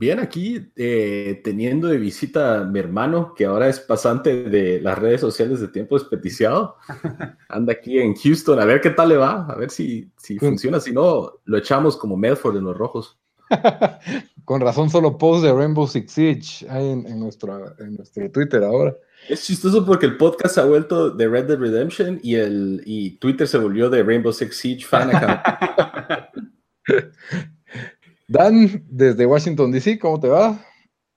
Bien, aquí eh, teniendo de visita a mi hermano, que ahora es pasante de las redes sociales de Tiempo Desperdiciado. Anda aquí en Houston, a ver qué tal le va, a ver si, si funciona. Si no, lo echamos como Medford en los rojos. Con razón, solo post de Rainbow Six Siege hay en, nuestro, en nuestro Twitter ahora. Es chistoso porque el podcast se ha vuelto de Red Dead Redemption y, el, y Twitter se volvió de Rainbow Six Siege fan account. Dan, desde Washington, D.C., ¿cómo te va?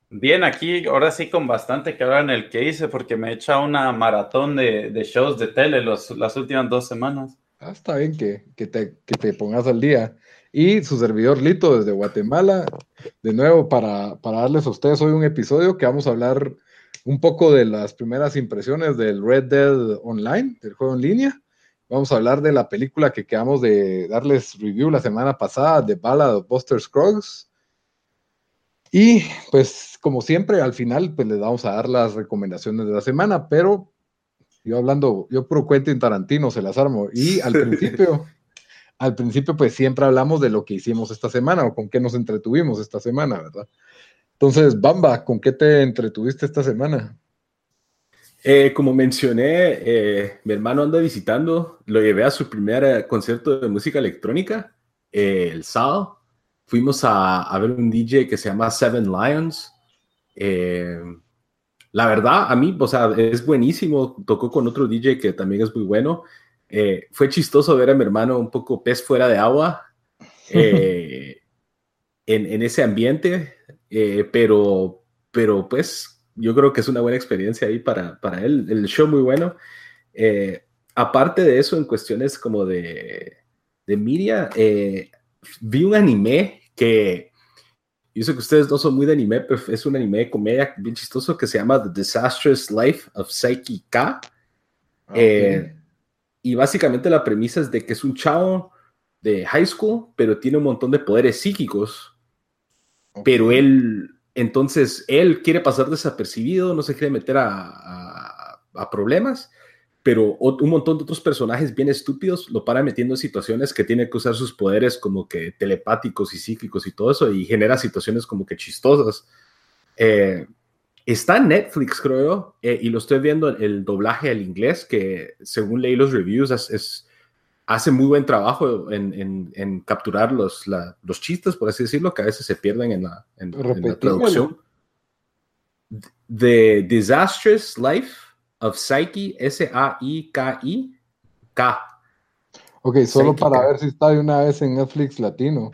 Bien, aquí ahora sí con bastante que hablar en el que hice porque me he echado una maratón de, shows de tele las últimas dos semanas. Ah, está bien que, te, te, pongas al día. Y su servidor Lito desde Guatemala, de nuevo para, para darles a ustedes hoy un episodio que vamos a hablar un poco de las primeras impresiones del Red Dead Online, del juego en línea. Vamos a hablar de la película que quedamos de darles review la semana pasada, de Ballad of Buster Scruggs. Y pues como siempre, al final pues les vamos a dar las recomendaciones de la semana, pero yo hablando, yo pro en Tarantino se las armo. Y al principio, al principio pues siempre hablamos de lo que hicimos esta semana o con qué nos entretuvimos esta semana, ¿verdad? Entonces, Bamba, ¿con qué te entretuviste esta semana? Eh, como mencioné, eh, mi hermano anda visitando, lo llevé a su primer eh, concierto de música electrónica el sábado. Fuimos a, ver un DJ que se llama Seven Lions. la verdad, a mí, o sea, es buenísimo. Tocó con otro DJ que también es muy bueno. fue chistoso ver a mi hermano un poco pez fuera de agua en, en, ese ambiente, pero, pero pues yo creo que es una buena experiencia ahí para, para él. El show muy bueno. Eh, aparte de eso, en cuestiones como de, de media, eh, vi un anime que yo sé que ustedes no son muy de anime, pero es un anime de comedia bien chistoso que se llama The Disastrous Life of Psyche K. Eh, y básicamente la premisa es de que es un chavo de high school, pero tiene un montón de poderes psíquicos. Pero él entonces, él quiere pasar desapercibido, no se quiere meter a, problemas, pero un montón de otros personajes bien estúpidos lo paran metiendo en situaciones que tiene que usar sus poderes como que telepáticos y psíquicos y todo eso, y genera situaciones como que chistosas. Eh, está en Netflix, creo, eh, y lo estoy viendo el doblaje al inglés, que según leí los reviews es hace muy buen trabajo en, capturar los, los, chistes, por así decirlo, que a veces se pierden en la, traducción. The Disastrous Life of Psyche, S-A-I-K-I, K. Ok, solo para ver si está de una vez en Netflix latino.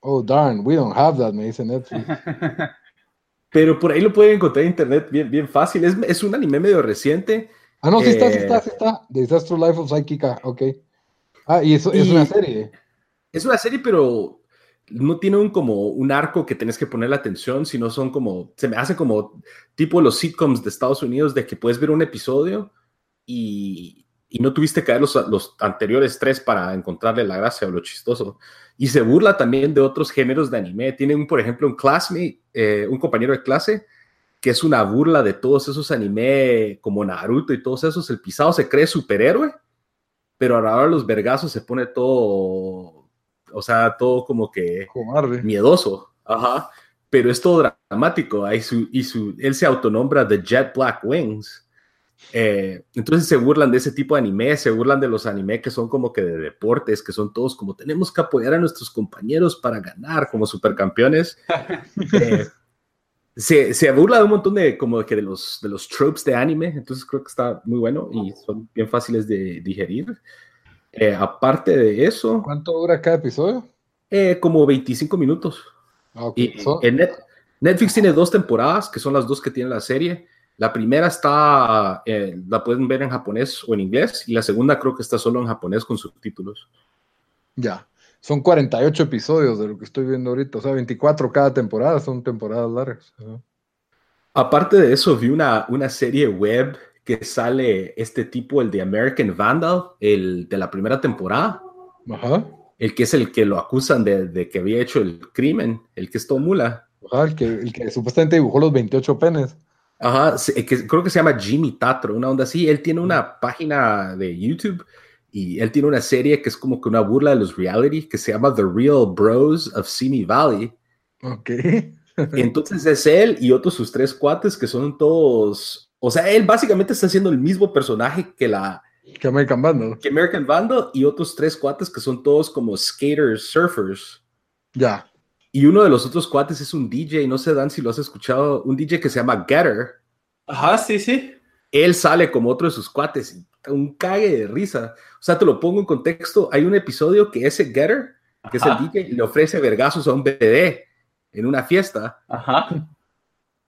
Oh, darn, we don't have that, me dice Netflix. Pero por ahí lo pueden encontrar en internet bien, bien fácil. Es, es un anime medio reciente Ah, no, sí está, sí está, sí eh, está. Disaster Life of Psychica, ok. Ah, y eso es una serie. Es una serie, pero no tiene un como un arco que tenés que poner la atención, sino son como, se me hace como tipo los sitcoms de Estados Unidos de que puedes ver un episodio y, y no tuviste que ver los, los, anteriores tres para encontrarle la gracia o lo chistoso. Y se burla también de otros géneros de anime. Tienen, por ejemplo, un classmate, eh, un compañero de clase que es una burla de todos esos anime como Naruto y todos esos. El pisado se cree superhéroe, pero ahora los vergazos se pone todo, o sea, todo como que miedoso. Ajá. Pero es todo dramático. Y, su, y su, él se autonombra The Jet Black Wings. Eh, entonces se burlan de ese tipo de anime, se burlan de los anime que son como que de deportes, que son todos como tenemos que apoyar a nuestros compañeros para ganar como supercampeones. eh, se, se, burla de un montón de como que de los, de los tropes de anime, entonces creo que está muy bueno y son bien fáciles de digerir. Eh, aparte de eso... ¿Cuánto dura cada episodio? Eh, como 25 minutos. Ah, y, Netflix tiene dos temporadas, que son las dos que tiene la serie. La primera está, eh, la pueden ver en japonés o en inglés, y la segunda creo que está solo en japonés con subtítulos. Ya. Son 48 episodios de lo que estoy viendo ahorita, o sea, 24 cada temporada, son temporadas largas. Aparte de eso, vi una, una serie web que sale este tipo, el de American Vandal, el de la primera temporada. Ajá. El que es el que lo acusan de, de que había hecho el crimen, el que es todo mula. Ajá, el que, el que supuestamente dibujó los 28 penes. Ajá, que, creo que se llama Jimmy Tatro, una onda así. Él tiene una página de YouTube y él tiene una serie que es como que una burla de los reality que se llama The Real Bros of Simi Valley. Ok. Entonces es él y otros sus tres cuates que son todos, o sea, él básicamente está haciendo el mismo personaje que la que American Vandal. Que American Vandal y otros tres cuates que son todos como skaters, surfers. Ya. Y uno de los otros cuates es un DJ, no sé Dan si lo has escuchado, un DJ que se llama Getter. Ajá, sí, sí. Él sale como otro de sus cuates, un cague de risa. O sea, te lo pongo en contexto, hay un episodio que ese Getter, que es el DJ, le ofrece vergazos a un bebé en una fiesta. Ajá.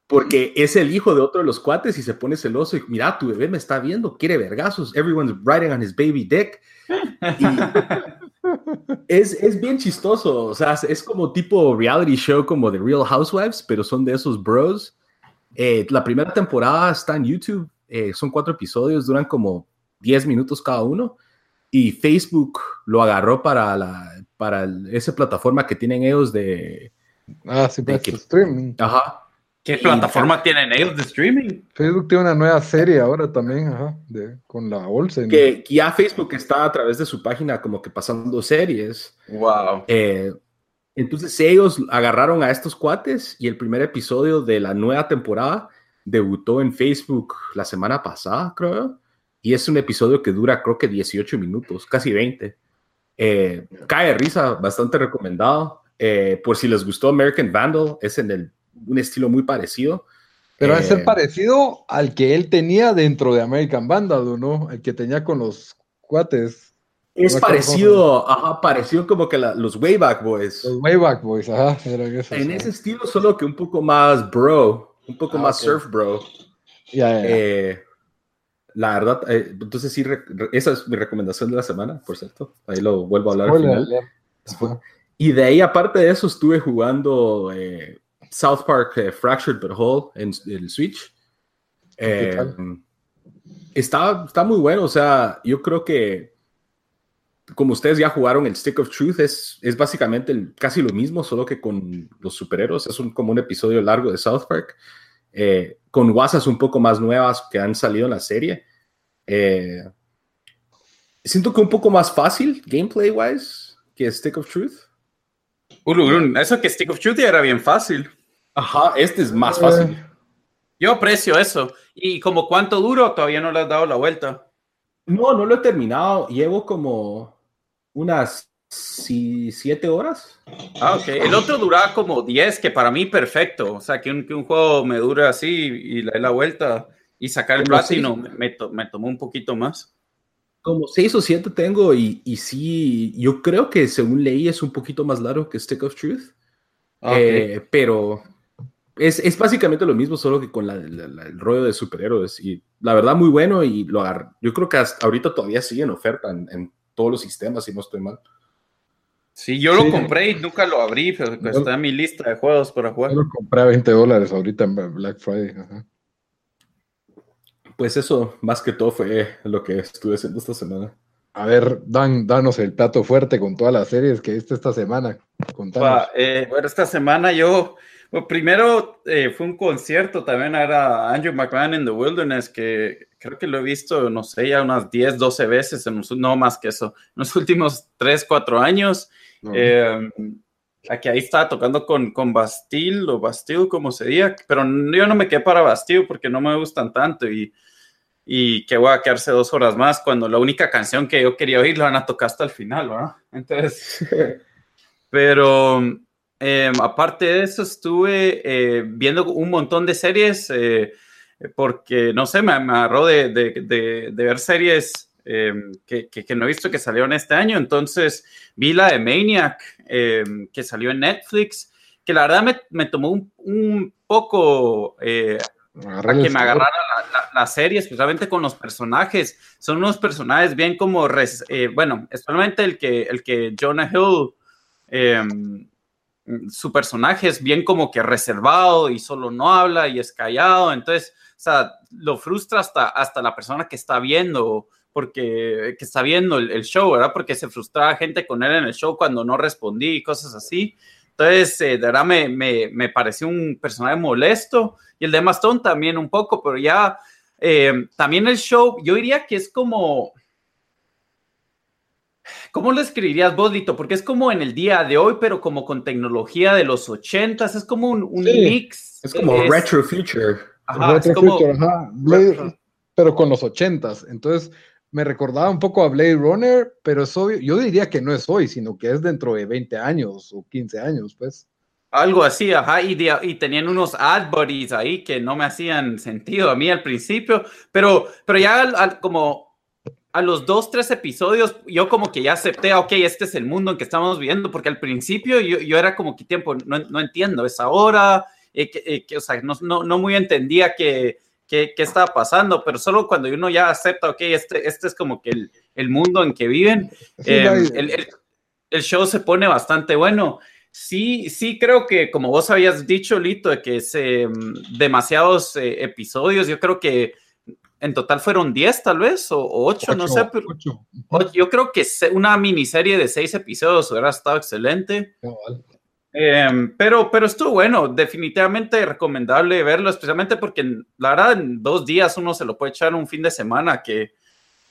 Porque es el hijo de otro de los cuates y se pone celoso y mira, tu bebé me está viendo, quiere vergazos, everyone's riding on his baby dick. es, es, bien chistoso, o sea, es como tipo reality show como The Real Housewives, pero son de esos bros. Eh, la primera temporada está en YouTube, eh, son cuatro episodios, duran como 10 minutos cada uno y Facebook lo agarró para, la, para esa plataforma que tienen ellos de, Ah, sí, pues, streaming. Ajá. ¿Qué plataforma tienen ellos de streaming? Facebook tiene una nueva serie ahora también, ajá, de, con la Olsen. Que, ya Facebook está a través de su página como que pasando series. Wow. Eh, entonces ellos agarraron a estos cuates y el primer episodio de la nueva temporada debutó en Facebook la semana pasada, creo. Y es un episodio que dura creo que 18 minutos, casi 20. Eh, cae risa, bastante recomendado. Eh, por si les gustó American Vandal, es en el, un estilo muy parecido. Pero eh, es ser parecido al que él tenía dentro de American Vandal, ¿no? El que tenía con los cuates. Es parecido, ajá, parecido como que la, los Wayback Boys. Los Wayback Boys, ajá. En ese estilo, solo que un poco más bro, un poco ah, más okay. surf bro. Ya, ya. Eh, la verdad, eh, entonces sí, esa es mi recomendación de la semana, por cierto. Ahí lo vuelvo a hablar al final. Y de ahí, aparte de eso, estuve jugando eh, South Park eh, Fractured But Whole en el Switch. Eh, está, está muy bueno, o sea, yo creo que como ustedes ya jugaron el Stick of Truth, es, es básicamente el, casi lo mismo, solo que con los superhéroes. Es un, como un episodio largo de South Park, eh, con guasas un poco más nuevas que han salido en la serie. Eh, siento que un poco más fácil, gameplay-wise, que Stick of Truth. Uh, eso que Stick of Truth era bien fácil. Ajá, este es más fácil. Eh, yo aprecio eso. ¿Y como cuánto duro? Todavía no le has dado la vuelta. No, no lo he terminado. Llevo como unas siete horas. Ah, ok. El otro duraba como 10, que para mí perfecto. O sea, que un, que un juego me dure así y le dé la vuelta y sacar el platino me, to, me tomó un poquito más. Como seis o siete tengo y, y, sí, yo creo que según leí es un poquito más largo que Stick of Truth. Okay. Eh, pero es, es, básicamente lo mismo, solo que con la, la, la, el rollo de superhéroes. Y la verdad, muy bueno. Y lo agarré. Yo creo que hasta ahorita todavía sigue en oferta en, en, todos los sistemas, si no estoy mal. Sí, yo sí. lo compré y nunca lo abrí, pero yo, está en mi lista de juegos para jugar. Yo lo compré a 20 dólares ahorita en Black Friday. Ajá. Pues eso, más que todo, fue lo que estuve haciendo esta semana. A ver, Dan, danos el plato fuerte con todas las series que viste esta semana. Pa, eh, bueno, esta semana yo, bueno, primero eh, fue un concierto, también era Andrew McMahon in the Wilderness, que creo que lo he visto, no sé, ya unas 10, 12 veces, en los, no más que eso, en los últimos 3, 4 años. Eh, aquí ahí estaba tocando con, con Bastille o Bastille, como se diga, pero yo no me quedé para Bastille porque no me gustan tanto y, y que voy a quedarse dos horas más cuando la única canción que yo quería oír la van a tocar hasta el final, ¿verdad? Entonces, pero eh, aparte de eso estuve eh, viendo un montón de series eh, porque, no sé, me, me agarró de, de, de, de ver series eh, que, que, que, no he visto que salieron este año. Entonces vi la de Maniac eh, que salió en Netflix, que la verdad me, me tomó un, un poco eh, a que me agarrara la, la, la, serie, especialmente con los personajes. Son unos personajes bien como, res, eh, bueno, especialmente el que, el que Jonah Hill em, su personaje es bien como que reservado y solo no habla y es callado, entonces, o sea, lo frustra hasta, hasta la persona que está viendo, porque que está viendo el, show, ¿verdad? Porque se frustraba gente con él en el show cuando no respondí y cosas así. Entonces, eh, de verdad me, me, me, pareció un personaje molesto y el de Mastón también un poco, pero ya eh, también el show, yo diría que es como, ¿Cómo lo escribirías vos, Lito? Porque es como en el día de hoy, pero como con tecnología de los ochentas, es como un, mix. Es como retro future. Ajá, retro future, ajá. pero con los ochentas. Entonces, me recordaba un poco a Blade Runner, pero es obvio, yo diría que no es hoy, sino que es dentro de 20 años o 15 años, pues. Algo así, ajá, y, y, tenían unos ad buddies ahí que no me hacían sentido a mí al principio, pero, pero ya como a los dos, tres episodios, yo como que ya acepté, ok, este es el mundo en que estamos viviendo, porque al principio yo, yo era como que tiempo, no, no entiendo, es ahora, eh, eh, que, o sea, no, no, no muy entendía que, qué, qué estaba pasando, pero solo cuando uno ya acepta, ok, este, este es como que el, el mundo en que viven, eh, el, el, el show se pone bastante bueno. Sí, sí, creo que como vos habías dicho, Lito, de que es mm, demasiados eh, episodios, yo creo que en total fueron 10 tal vez, o 8, no sé, pero yo creo que una miniserie de 6 episodios hubiera estado excelente. Em, pero, pero estuvo bueno, definitivamente recomendable verlo, especialmente porque la verdad en dos días uno se lo puede echar un fin de semana, que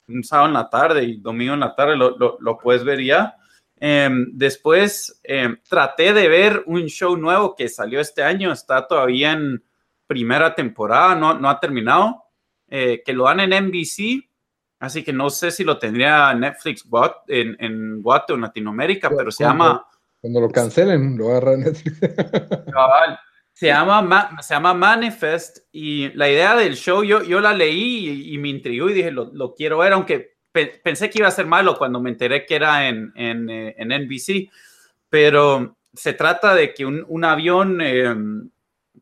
un sábado en la tarde y domingo en la tarde lo, lo, lo puedes ver ya. Em, después em, traté de ver un show nuevo que salió este año, está todavía en primera temporada, no, no ha terminado, eh, que lo dan en NBC, así que no sé si lo tendría Netflix en, en Guate o en Latinoamérica, pero se llama... Cuando lo cancelen, lo agarra Netflix. se llama, se llama Manifest y la idea del show yo, yo la leí y, me intrigó y dije, lo, lo quiero ver, aunque pensé que iba a ser malo cuando me enteré que era en, en, eh, en NBC, pero se trata de que un, un avión em,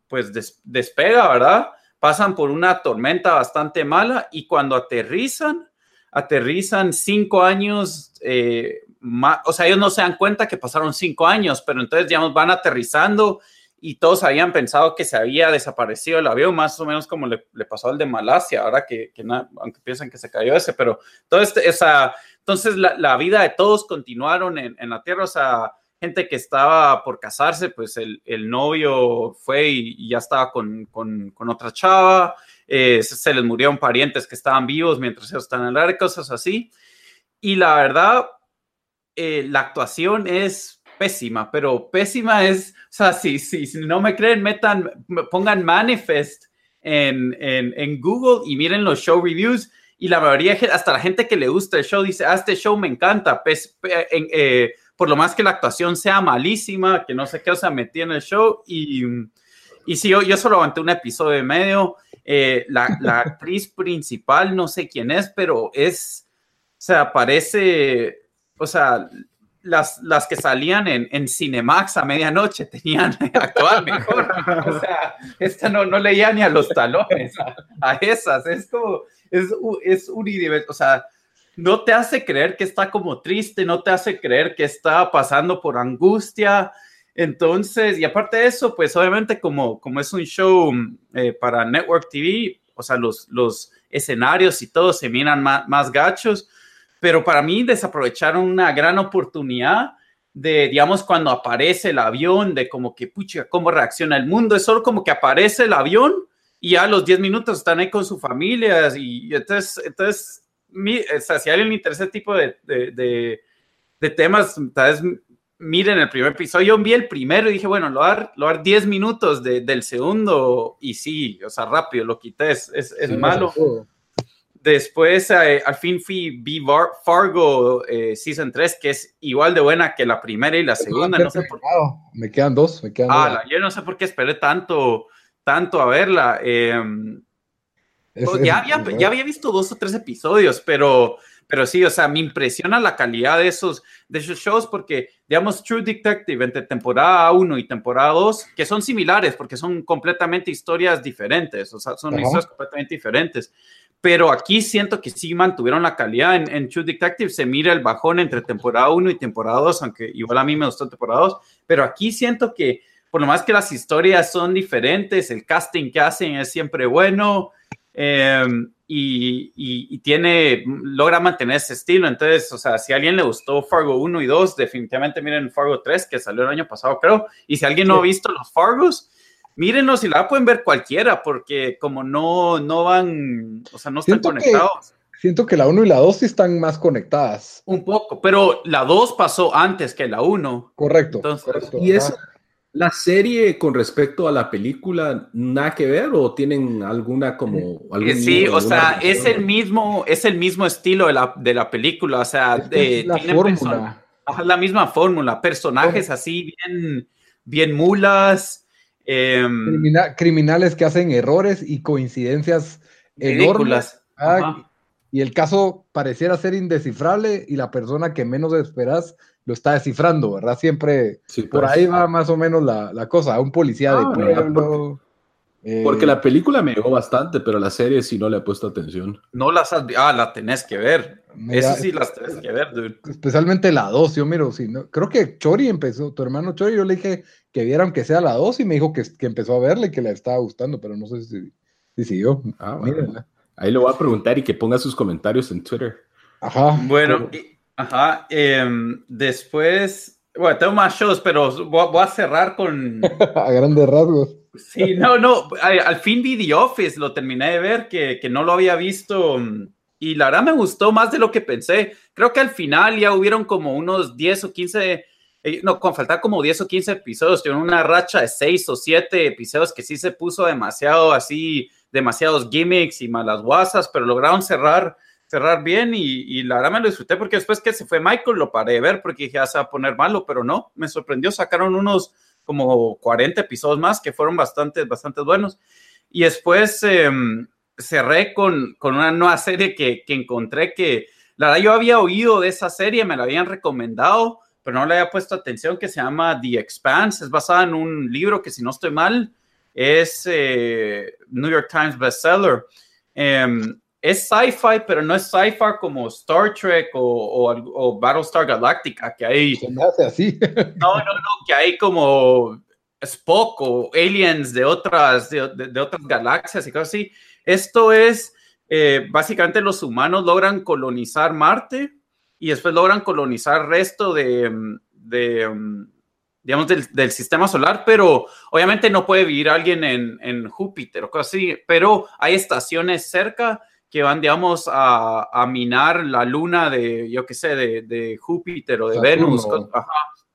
pues despega, ¿verdad? Pasan por una tormenta bastante mala y cuando aterrizan, aterrizan cinco años, eh, más, o sea, ellos no se dan cuenta que pasaron cinco años, pero entonces, digamos, van aterrizando y todos habían pensado que se había desaparecido el avión, más o menos como le, le pasó al de Malasia, ahora que, que aunque piensan que se cayó ese, pero todo este, esa, entonces la, la vida de todos continuaron en, en, la Tierra, o sea, gente que estaba por casarse, pues el, el novio fue y, y, ya estaba con, con, con otra chava, eh, se, se, les murieron parientes que estaban vivos mientras ellos están en el aire, cosas así, y la verdad, eh, la actuación es pésima, pero pésima es, o sea, si, si, si no me creen, metan, pongan Manifest en, en, en, Google y miren los show reviews. Y la mayoría, hasta la gente que le gusta el show, dice, ah, este show me encanta, pues, en, eh, por lo más que la actuación sea malísima, que no sé qué, o sea, metí en el show. Y, y sí, yo, yo solo aguanté un episodio y medio. Eh, la, la actriz principal, no sé quién es, pero es, o sea, parece, o sea, las, las que salían en, en Cinemax a medianoche tenían actuar mejor. O sea, esta no, no leía ni a los talones, a, a esas. Es como, es, es unidiverso. O sea, no te hace creer que está como triste, no te hace creer que está pasando por angustia. Entonces, y aparte de eso, pues obviamente como, como es un show eh, para Network TV, o sea, los, los escenarios y todo se miran más, más gachos pero para mí desaprovecharon una gran oportunidad de, digamos, cuando aparece el avión, de como que, pucha, cómo reacciona el mundo, es solo como que aparece el avión y a los 10 minutos están ahí con sus familias y, entonces, entonces mi, o sea, si a alguien le interesa ese tipo de, de, de, de temas, tal vez miren el primer episodio, yo vi el primero y dije, bueno, lo dar, lo dar 10 minutos de, del segundo y sí, o sea, rápido, lo quité, es, es, es sí, malo. No Después, eh, al fin fui vi Fargo eh, Season 3, que es igual de buena que la primera y la segunda. No sé por... Me quedan dos, me quedan ah, dos. yo no sé por qué esperé tanto, tanto a verla. Eh, es, pues, ya, había, ya había visto dos o tres episodios, pero, pero sí, o sea, me impresiona la calidad de esos, de esos shows porque, digamos, True Detective entre temporada 1 y temporada 2, que son similares porque son completamente historias diferentes, o sea, son Ajá. historias completamente diferentes pero aquí siento que sí mantuvieron la calidad. En, en True Detective se mira el bajón entre temporada 1 y temporada 2, aunque igual a mí me gustó temporada 2, pero aquí siento que por lo más que las historias son diferentes, el casting que hacen es siempre bueno y, y, tiene, logra mantener ese estilo. Entonces, o sea, si a alguien le gustó Fargo 1 y 2, definitivamente miren Fargo 3, que salió el año pasado, creo. Y si alguien no ha visto los Fargos, mírenlos y la pueden ver cualquiera, porque como no, no van, o sea, no están conectados. siento que la 1 y la 2 sí están más conectadas. Un poco, pero la 2 pasó antes que la 1. Correcto. correcto. Y eso, la serie con respecto a la película, ¿nada que ver o tienen alguna como... Algún, sí, o sea, es el, mismo, es el mismo estilo de la, de la película, o sea, de, la fórmula. La misma fórmula, personajes así bien, bien mulas Em, criminales que hacen errores y coincidencias enormes. Ah, y el caso pareciera ser indescifrable y la persona que menos esperas lo está descifrando, ¿verdad? Siempre por pues. ahí va más o menos la, cosa. Un policía de ah, pueblo. Eh, porque la película me llegó bastante, pero la serie sí no le he puesto atención. No las has Ah, la tenés que ver. Eso sí las tenés que ver, dude. Especialmente la 2, yo miro, sí, no, creo que Chori empezó, tu hermano Chori, yo le dije que viera aunque sea la 2 y me dijo que, que, empezó a verle y que le estaba gustando, pero no sé si, si siguió. Ah, Ahí le voy a preguntar y que ponga sus comentarios en Twitter. Ajá. Bueno, ajá. Em, después, bueno, tengo más shows, pero voy a cerrar con... a grandes rasgos. Sí, no, no, al fin vi The Office, lo terminé de ver, que, que, no lo había visto y la verdad me gustó más de lo que pensé. Creo que al final ya hubieron como unos 10 o 15, eh, no, con faltar como 10 o 15 episodios, tuvieron una racha de 6 o 7 episodios que sí se puso demasiado así, demasiados gimmicks y malas guasas, pero lograron cerrar cerrar bien y, la verdad me lo disfruté porque después que se fue Michael lo paré de ver porque dije ya se va a poner malo, pero no, me sorprendió, sacaron unos como 40 episodios más que fueron bastante, bastante buenos. Y después em, cerré con, con, una nueva serie que, que, encontré que, la verdad, yo había oído de esa serie, me la habían recomendado, pero no le había puesto atención, que se llama The Expanse. Es basada en un libro que, si no estoy mal, es eh, New York Times bestseller. Eh, es sci-fi, pero no es sci-fi como Star Trek o, o, Battlestar Galactica, que hay... Se me hace así. No, no, no, que hay como Spock o aliens de otras, de, otras galaxias y cosas así. Esto es, eh, básicamente los humanos logran colonizar Marte y después logran colonizar el resto de, de digamos, del, sistema solar, pero obviamente no puede vivir alguien en, en Júpiter o cosas así, pero hay estaciones cerca que van, digamos, a, a, minar la luna de, yo qué sé, de, de Júpiter o de Venus,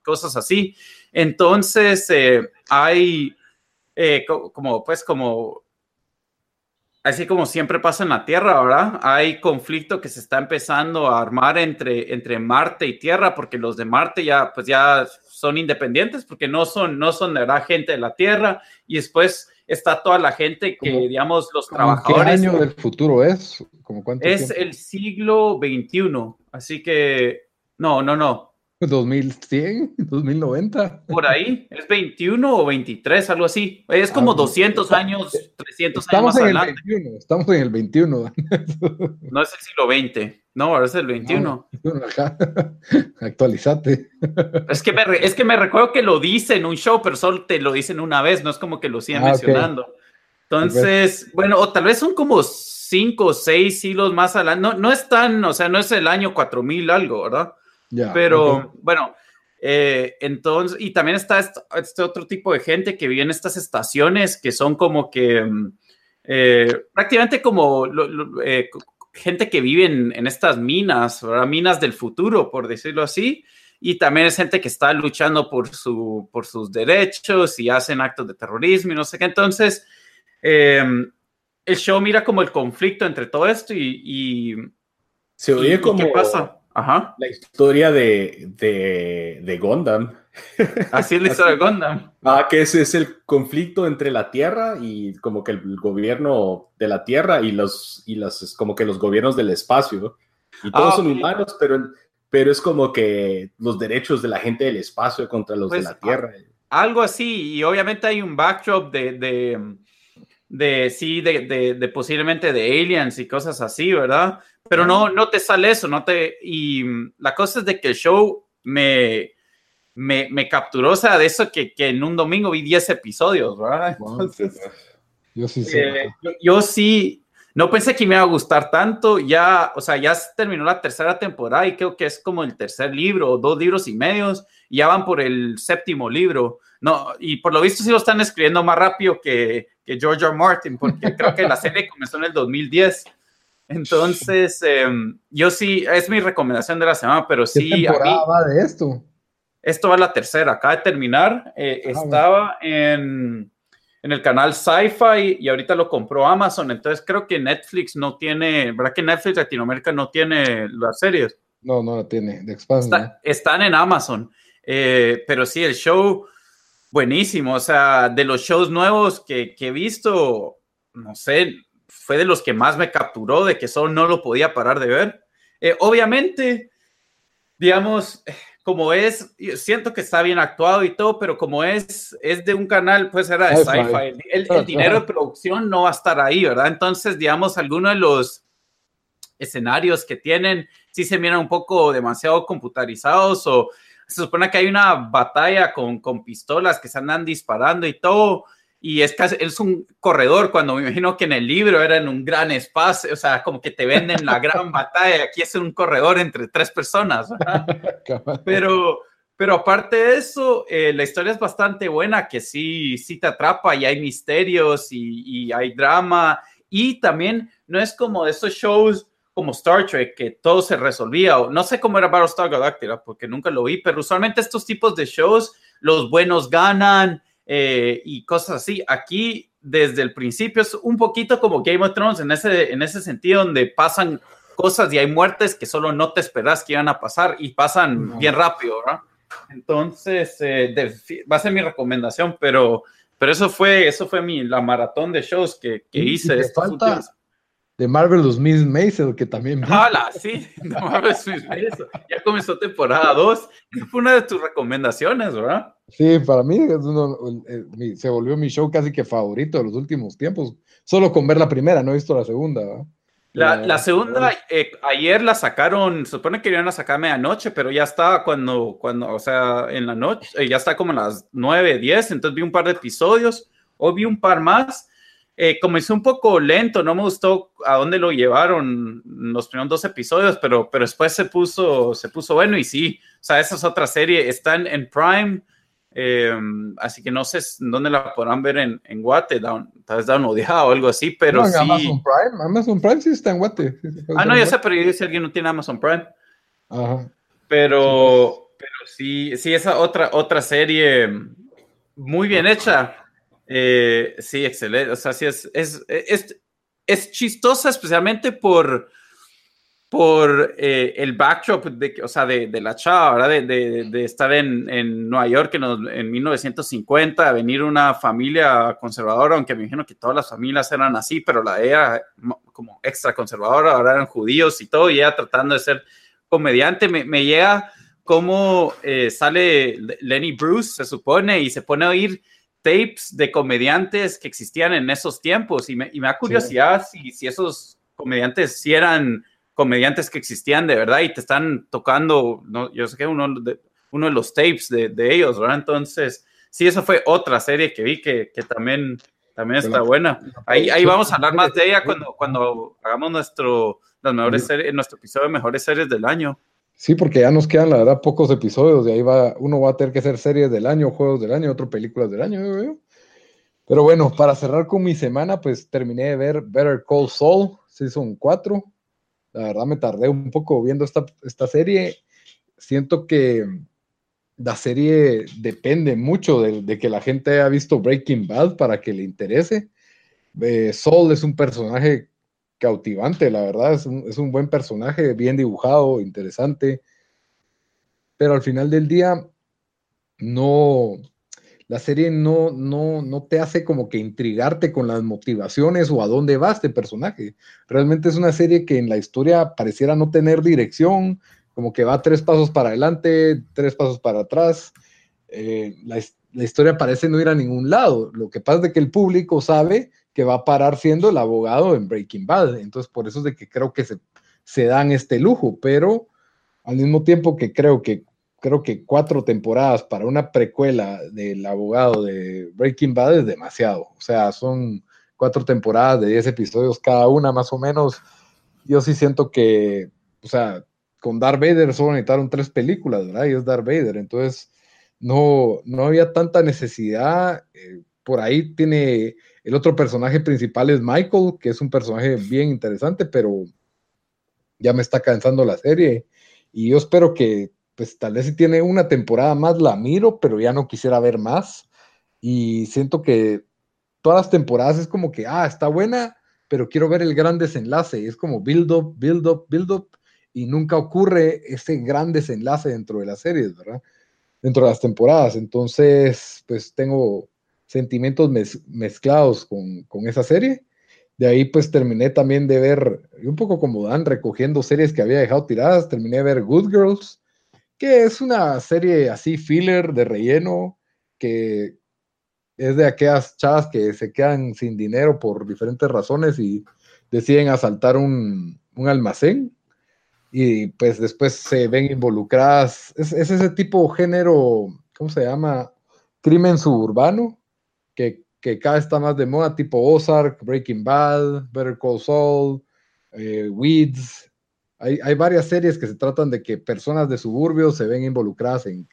cosas así. Entonces, eh, hay eh, como, pues, como, así como siempre pasa en la Tierra, ¿verdad? Hay conflicto que se está empezando a armar entre, entre Marte y Tierra, porque los de Marte ya, pues, ya son independientes, porque no son, no son de verdad gente de la Tierra, y después está toda la gente que, digamos, los trabajadores. ¿Qué año del futuro es? es el siglo XXI, así que, no, no, no. 2100, 2090. Por ahí, es 21 o 23, algo así. Es como 200 ah, años, 300 estamos años más en adelante. El 21, estamos en el 21. No es el siglo XX, no, ahora es el 21. Actualizate. Es que, me, es que me recuerdo que lo dice en un show, pero solo te lo dicen una vez, no es como que lo sigan ah, mencionando. Entonces, bueno, o tal vez son como 5 o 6 siglos más adelante. No, no es tan, o sea, no es el año 4000 algo, ¿verdad? Pero bueno, eh, entonces, y también está este, otro tipo de gente que vive en estas estaciones que son como que mm, eh, prácticamente como eh, gente que vive en, estas minas, minas del futuro, por decirlo así. Y también es gente que está luchando por, su, por sus derechos y hacen actos de terrorismo y no sé qué. Entonces, el show mira como el conflicto entre todo esto y... se oye como... ¿Qué pasa? La historia de, de, de Gundam. Así es la historia de Gundam. Ah, que ese es el conflicto entre la Tierra y como que el gobierno de la Tierra y los, y los como que los gobiernos del espacio. Y todos ah, son humanos, pero, pero es como que los derechos de la gente del espacio contra los de pues, la Tierra. algo así, y obviamente hay un backdrop de, de de sí, de, de, posiblemente de aliens y cosas así, ¿verdad? Pero no, no te sale eso, no te... Y la cosa es de que el show me, me, me capturó, o sea, de eso que, que, en un domingo vi 10 episodios, ¿verdad? Entonces, yo sí eh, yo, sí, no pensé que me iba a gustar tanto, ya, o sea, ya terminó la tercera temporada y creo que es como el tercer libro, dos libros y medios, y ya van por el séptimo libro. No, y por lo visto sí lo están escribiendo más rápido que, que George R. Martin, porque creo que la serie comenzó en el 2010. Entonces, em, yo sí, es mi recomendación de la semana, pero sí. ¿Qué temporada va de esto? Esto va a la tercera, acaba de terminar. Eh, ah, estaba en, en, el canal Sci-Fi y ahorita lo compró Amazon. Entonces creo que Netflix no tiene, ¿verdad que Netflix Latinoamérica no tiene las series? No, no la tiene, de están en Amazon. Eh, pero sí, el show, buenísimo. O sea, de los shows nuevos que, que he visto, no sé, fue de los que más me capturó, de que solo no lo podía parar de ver. Eh, obviamente, digamos, como es, siento que está bien actuado y todo, pero como es, es de un canal, pues era de sci-fi, el, dinero de producción no va a estar ahí, ¿verdad? Entonces, digamos, algunos de los escenarios que tienen sí se miran un poco demasiado computarizados o se supone que hay una batalla con, con pistolas que se andan disparando y todo, y es, casi, es un corredor, cuando me imagino que en el libro era en un gran espacio, o sea, como que te venden la gran batalla, aquí es un corredor entre tres personas. pero, pero aparte de eso, eh, la historia es bastante buena, que sí, sí te atrapa y hay misterios y, y hay drama. Y también no es como de esos shows como Star Trek, que todo se resolvía. No sé cómo era Battlestar Galactica, porque nunca lo vi, pero usualmente estos tipos de shows, los buenos ganan eh, y cosas así. Aquí, desde el principio, es un poquito como Game of Thrones en ese, en ese sentido, donde pasan cosas y hay muertes que solo no te esperas que iban a pasar y pasan bien rápido, ¿verdad? Entonces, eh, va a ser mi recomendación, pero, pero eso fue, eso fue mi, la maratón de shows que, que hice. falta, de Marvelous Miss Maisel, que también. ¡Hala! Sí, de Marvelous Miss Maisel. Ya comenzó temporada 2. Esa fue una de tus recomendaciones, ¿verdad? Sí, para mí se volvió mi show casi que favorito de los últimos tiempos. Solo con ver la primera, no he visto la segunda. La, la, segunda, eh, ayer la sacaron, se supone que iban a sacar medianoche, pero ya estaba cuando, cuando, o sea, en la noche, eh, ya está como a las 9, 10, entonces vi un par de episodios, o vi un par más, eh, comenzó un poco lento, no me gustó a dónde lo llevaron los primeros dos episodios, pero, pero después se puso, se puso bueno y sí, o sea, esa es otra serie, está en, Prime, em, así que no sé dónde la podrán ver en, en Guate, tal vez downloadada o algo así, pero sí. Amazon Prime, Amazon Prime sí está en Guate. ah, no, ya sé, pero si alguien no tiene Amazon Prime. Ajá. Pero, pero sí, sí, esa otra, otra serie muy bien hecha eh, sí, excelente. O sea, sí es, es, es, chistosa especialmente por, por eh, el backdrop de, o sea, de, de la chava, ¿verdad? De, de, estar en, en, Nueva York en, en 1950, venir una familia conservadora, aunque me imagino que todas las familias eran así, pero la de ella como extra conservadora, ahora eran judíos y todo, y ella tratando de ser comediante, me, me llega como eh, sale Lenny Bruce, se supone, y se pone a oír tapes de comediantes que existían en esos tiempos y me, y me da curiosidad si, si, esos comediantes si eran comediantes que existían de verdad y te están tocando, no, yo sé que uno de, uno de los tapes de, de ellos, ¿verdad? Entonces, sí, eso fue otra serie que vi que, que también, también está buena. Ahí, ahí vamos a hablar más de ella cuando, cuando hagamos nuestro, las mejores series, nuestro episodio de mejores series del año. Sí, porque ya nos quedan, la verdad, pocos episodios. De ahí va, uno va a tener que hacer series del año, juegos del año, otro películas del año, veo. Pero bueno, para cerrar con mi semana, pues terminé de ver Better Call Saul, Season 4. La verdad me tardé un poco viendo esta, esta serie. Siento que la serie depende mucho de, que la gente haya visto Breaking Bad para que le interese. Eh, Saul es un personaje cautivante, la verdad, es un, buen personaje, bien dibujado, interesante, pero al final del día, no, la serie no, no, no te hace como que intrigarte con las motivaciones o a dónde va este personaje. Realmente es una serie que en la historia pareciera no tener dirección, como que va tres pasos para adelante, tres pasos para atrás. Eh, la, la, historia parece no ir a ningún lado. Lo que pasa es que el público sabe que va a parar siendo el abogado en Breaking Bad. Entonces, por eso es de que creo que se, se dan este lujo, pero al mismo tiempo que creo que creo que cuatro temporadas para una precuela del abogado de Breaking Bad es demasiado. O sea, son cuatro temporadas de diez episodios cada una más o menos. Yo sí siento que, o sea, con Darth Vader solo necesitaron tres películas, ¿verdad? Y es Darth Vader. Entonces, no, no había tanta necesidad. Eh, por ahí tiene el otro personaje principal es Michael, que es un personaje bien interesante, pero ya me está cansando la serie. Y yo espero que pues tal vez si tiene una temporada más la miro, pero ya no quisiera ver más. Y siento que todas las temporadas es como que, ah, está buena, pero quiero ver el gran desenlace. Es como build up, build up, build up, y nunca ocurre ese gran desenlace dentro de las series, ¿verdad? Dentro de las temporadas. Entonces, pues tengo sentimientos mezclados con, con esa serie. De ahí pues terminé también de ver, un poco como Dan, recogiendo series que había dejado tiradas, terminé de ver Good Girls, que es una serie así filler de relleno que es de aquellas chavas que se quedan sin dinero por diferentes razones y deciden asaltar un, almacén y pues después se ven involucradas. Es, ese tipo género, ¿cómo se llama? Crimen suburbano, que, que, cada está más de moda, tipo Ozark, Breaking Bad, Better Call Saul, eh, Weeds, hay, varias series que se tratan de que personas de suburbios se ven involucradas en,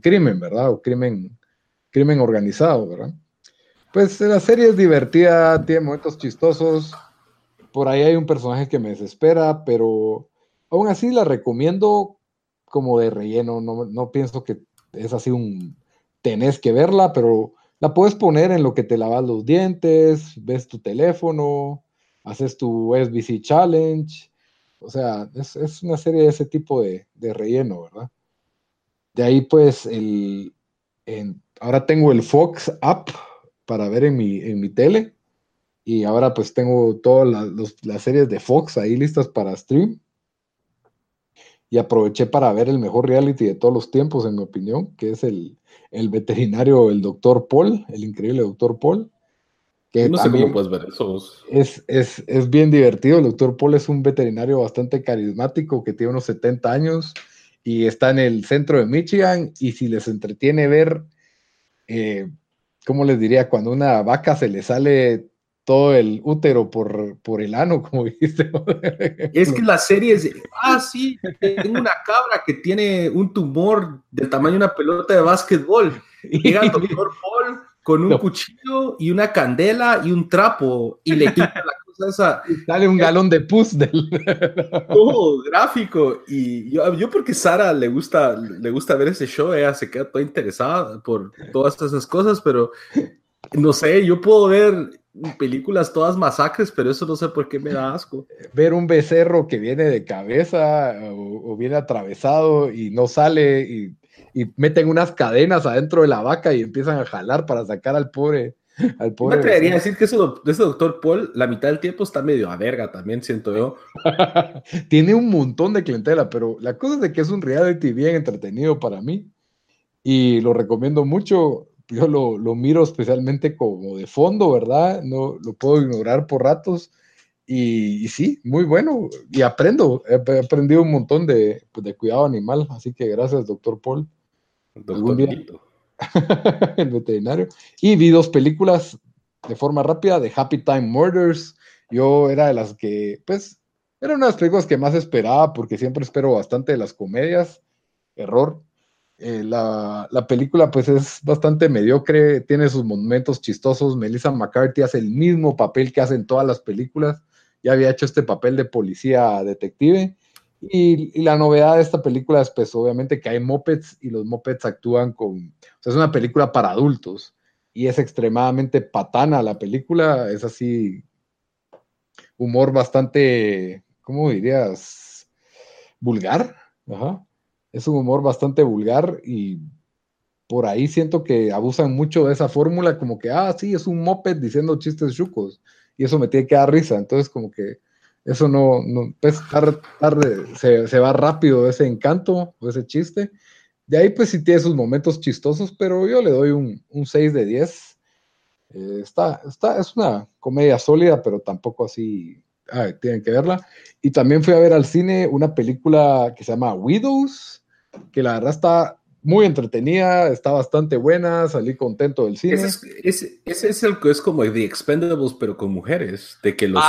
crimen, ¿verdad? O crimen, crimen organizado, ¿verdad? Pues la serie es divertida, tiene momentos chistosos. Por ahí hay un personaje que me desespera, pero aún así la recomiendo como de relleno. No, no pienso que es así un tenés que verla, pero la puedes poner en lo que te lavas los dientes, ves tu teléfono, haces tu SBC Challenge, o sea, es, una serie de ese tipo de, relleno, ¿verdad? De ahí, pues, el, ahora tengo el Fox App para ver en mi, en mi tele. Y ahora, pues, tengo todas las series de Fox ahí listas para stream. Y aproveché para ver el mejor reality de todos los tiempos, en mi opinión, que es el, el veterinario, el doctor Paul, el increíble doctor Paul no sé cómo puedes ver eso. Es, es, es, bien divertido. El doctor Paul es un veterinario bastante carismático que tiene unos 70 años y está en el centro de Michigan. Y si les entretiene ver, eh, ¿cómo les diría? Cuando una vaca se le sale todo el útero por, por el ano, como dijiste. Es que la serie es, ah, sí, tengo una cabra que tiene un tumor del tamaño de una pelota de básquetbol. Llega el doctor Paul con un cuchillo y una candela y un trapo y le quita la cosa esa. Y sale un galón de pus del. Todo gráfico. Y yo, yo porque Sara le gusta, le gusta ver ese show, ella se queda toda interesada por todas esas cosas, pero no sé, yo puedo ver películas todas masacres, pero eso no sé por qué me da asco. Ver un becerro que viene de cabeza o, o viene atravesado y no sale y y meten unas cadenas adentro de la vaca y empiezan a jalar para sacar al pobre. Al pobre me atrevería a decir que ese, doctor Paul, la mitad del tiempo está medio a verga también, siento yo. Tiene un montón de clientela, pero la cosa es de que es un reality bien entretenido para mí y lo recomiendo mucho. Yo lo, lo miro especialmente como de fondo, ¿verdad? No lo puedo ignorar por ratos. Y, sí, muy bueno. Y aprendo, he aprendido un montón de, pues, de cuidado animal. Así que gracias, doctor Paul. el veterinario. Y vi dos películas de forma rápida de Happy Time Murders. Yo era de las que, pues, era una de las películas que más esperaba porque siempre espero bastante de las comedias. Error. Eh, la, la, película pues es bastante mediocre, tiene sus momentos chistosos. Melissa McCarthy hace el mismo papel que hace en todas las películas. Ya había hecho este papel de policía detective y, la novedad de esta película es, pues, obviamente que hay mopeds y los mopeds actúan con. Es una película para adultos y es extremadamente patana la película. Es así. Humor bastante. ¿Cómo dirías? Vulgar. Ajá. Es un humor bastante vulgar y por ahí siento que abusan mucho de esa fórmula, como que, ah, sí, es un moped diciendo chistes chucos y eso me tiene que dar risa. Entonces, como que eso no, no pues tarde, se, va rápido ese encanto o ese chiste. De ahí pues sí tiene sus momentos chistosos, pero yo le doy un, un 6 de 10. Eh, está, está, es una comedia sólida, pero tampoco así. tienen que verla. Y también fui a ver al cine una película que se llama Widows, que la verdad está muy entretenida, está bastante buena, salí contento del cine. Ese es, el que es como The Expendables, pero con mujeres. De que los,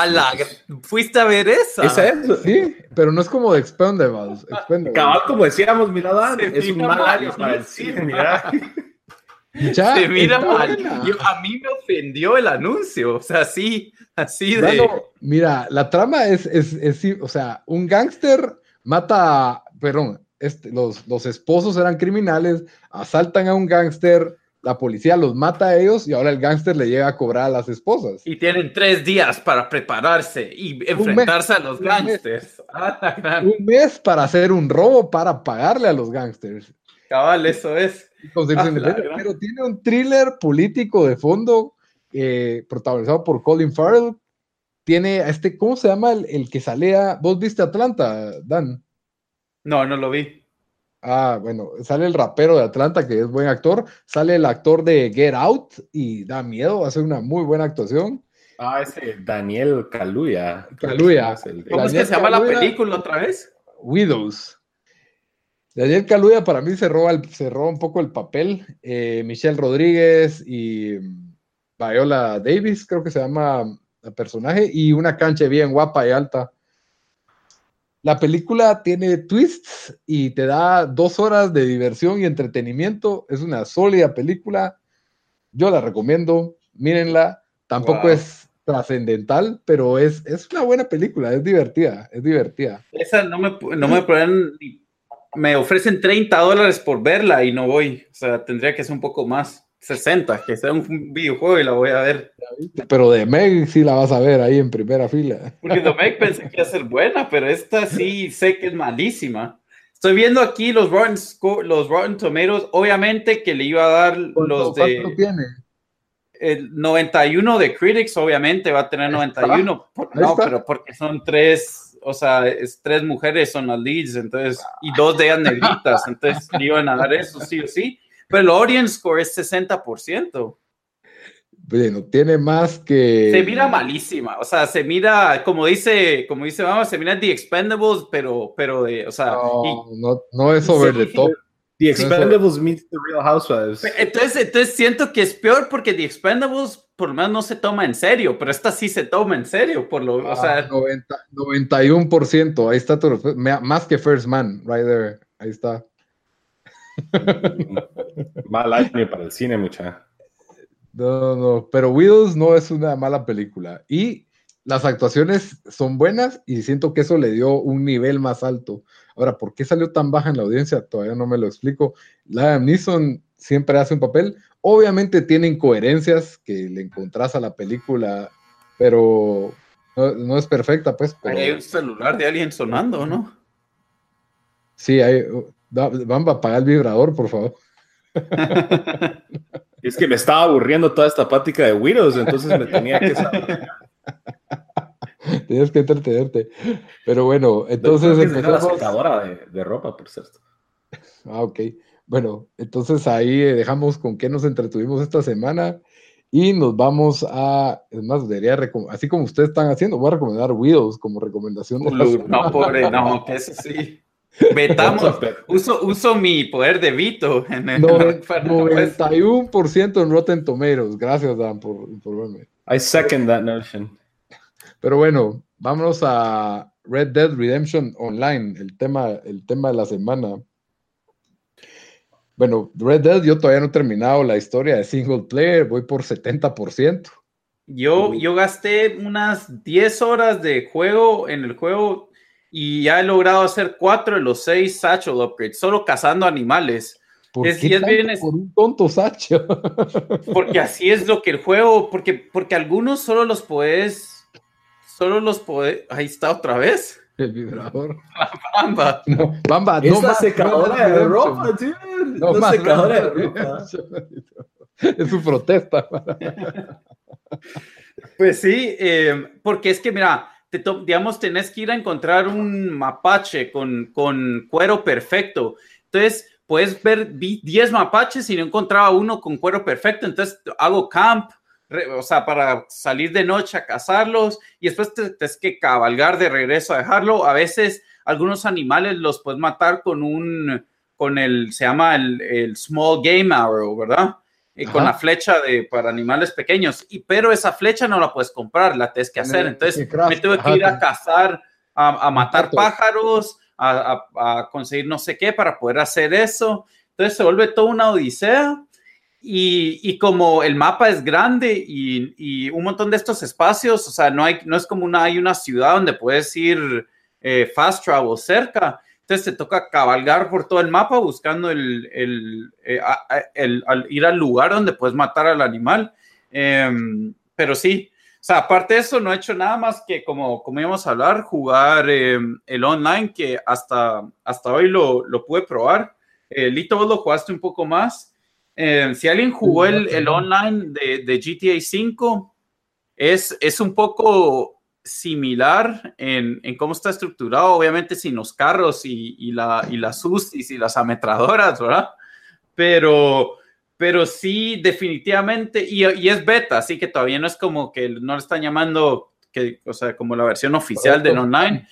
¿Fuiste a ver esa? ¿Esa es? Sí, pero no es como The Expendables. Cabal, como decíamos, mira, es un mal año para el cine, mira. Ya, se mira mal. a mí me ofendió el anuncio, o sea, así, así de... mira, la trama es, es, es, o sea, un gángster mata, perdón, este, los, los esposos eran criminales, asaltan a un gángster, la policía los mata a ellos y ahora el gángster le llega a cobrar a las esposas. Y tienen tres días para prepararse y enfrentarse a los gángsters. Ah, un mes para hacer un robo para pagarle a los gángsters. Cabal, eso es. Ah, pero tiene un thriller político de fondo eh, protagonizado por Colin Farrell. Tiene este, ¿cómo se llama el, el que salía? ¿Vos viste Atlanta, Dan? No, no lo vi. Ah, bueno, sale el rapero de Atlanta, que es buen actor, sale el actor de Get Out y da miedo, hace una muy buena actuación. Ah, ese Daniel Kaluuya. Kaluuya. ¿Cómo es que se llama la película otra vez? Widows. Daniel Kaluuya para mí se roba, se roba un poco el papel. Eh, Michelle Rodríguez y Viola Davis, creo que se llama el personaje, y una cancha bien guapa y alta. La película tiene twists y te da dos horas de diversión y entretenimiento. Es una sólida película. Yo la recomiendo. Mírenla. Tampoco es trascendental, pero es, es una buena película. Es divertida. Es divertida. Esa no me, no me pueden. Me ofrecen 30 dólares por verla y no voy. O sea, tendría que ser un poco más. 60, que sea un videojuego y la voy a ver. Pero de Meg sí la vas a ver ahí en primera fila. Porque de Meg pensé que iba a ser buena, pero esta sí sé que es malísima. Estoy viendo aquí los Rotten, los Rotten Tomatoes, obviamente que le iba a dar los de... tiene? El 91 de Critics, obviamente va a tener 91. no, pero porque son tres, o sea, es tres mujeres son las leads, entonces, y dos de ellas negritas, entonces le iban a dar eso sí o sí pero el audience score es 60%. Bueno, tiene más que. Se mira malísima. O sea, se mira, como dice, como dice, vamos, se mira The Expendables, pero, pero de, o sea. No, no, es over the top. The Expendables meets The Real Housewives. Entonces, entonces siento que es peor porque The Expendables por lo menos no se toma en serio, pero esta sí se toma en serio, por lo, o sea. 90, 91%, ahí está tu, más que First Man, right there, ahí está. Mal año para el cine, mucha. No, no, pero Widows no es una mala película. Y las actuaciones son buenas y siento que eso le dio un nivel más alto. Ahora, ¿por qué salió tan baja en la audiencia? Todavía no me lo explico. Liam Neeson siempre hace un papel. Obviamente tiene incoherencias que le encontrás a la película, pero no, es perfecta, pues. Hay un celular de alguien sonando, ¿no? Sí, hay, Vamos a pagar el vibrador, por favor. es que me estaba aburriendo toda esta pática de Widows, entonces me tenía que saber. Tienes que entretenerte. Pero bueno, entonces empezamos. la secadora de, de, ropa, por cierto. Ah, ok. Bueno, entonces ahí eh, dejamos con qué nos entretuvimos esta semana y nos vamos a. Es más, debería así como ustedes están haciendo, voy a recomendar Widows como recomendación. De no, pobre, no, que eso sí. Vetamos. uso, uso mi poder de Vito. En el 91% en Rotten Tomatoes. Gracias, Dan, por informarme. I second that notion. Pero bueno, vámonos a Red Dead Redemption Online, el tema, el tema de la semana. Bueno, Red Dead, yo todavía no he terminado la historia de single player, voy por 70%. Yo, yo gasté unas 10 horas de juego en el juego y ya he logrado hacer cuatro de los seis satchel upgrades, solo cazando animales. ¿Por es, qué por un tonto satchel? porque así es lo que el juego, porque, porque algunos solo los puedes, solo los puedes, ahí está otra vez. El vibrador. Bamba. No, Bamba, no más, secadora de ropa, tío. No, más, secadora de ropa. Es su protesta. pues sí, eh, porque es que mira, digamos, tenés que ir a encontrar un mapache con, con cuero perfecto. Entonces, puedes ver, vi 10 mapaches y no encontraba uno con cuero perfecto. Entonces, hago camp, o sea, para salir de noche a cazarlos y después te tienes que cabalgar de regreso a dejarlo. A veces algunos animales los puedes matar con un, con el, se llama el, small game arrow, ¿verdad? Y con la flecha de, para animales pequeños. Y, pero esa flecha no la puedes comprar, la tienes que hacer. Entonces me tuve que ir a cazar, a, matar pájaros, a, a, conseguir no sé qué para poder hacer eso. Entonces se vuelve toda una odisea. Y, y, como el mapa es grande y, y, un montón de estos espacios, o sea, no, hay, no es como una, hay una ciudad donde puedes ir eh, fast travel cerca. Entonces te toca cabalgar por todo el mapa buscando el, el, eh, el, ir al lugar donde puedes matar al animal. Em, pero sí, o sea, aparte de eso, no he hecho nada más que, como, como íbamos a hablar, jugar em, el online, que hasta, hasta hoy lo, lo pude probar. Eh, Lito, vos lo jugaste un poco más. Em, si alguien jugó el, el online de, de, GTA 5, es, es un poco similar en, en, cómo está estructurado, obviamente sin los carros y, y, la, y las UCIs y las ametradoras, ¿verdad? Pero, pero sí, definitivamente, y, y, es beta, así que todavía no es como que no le están llamando, que, o sea, como la versión oficial del online,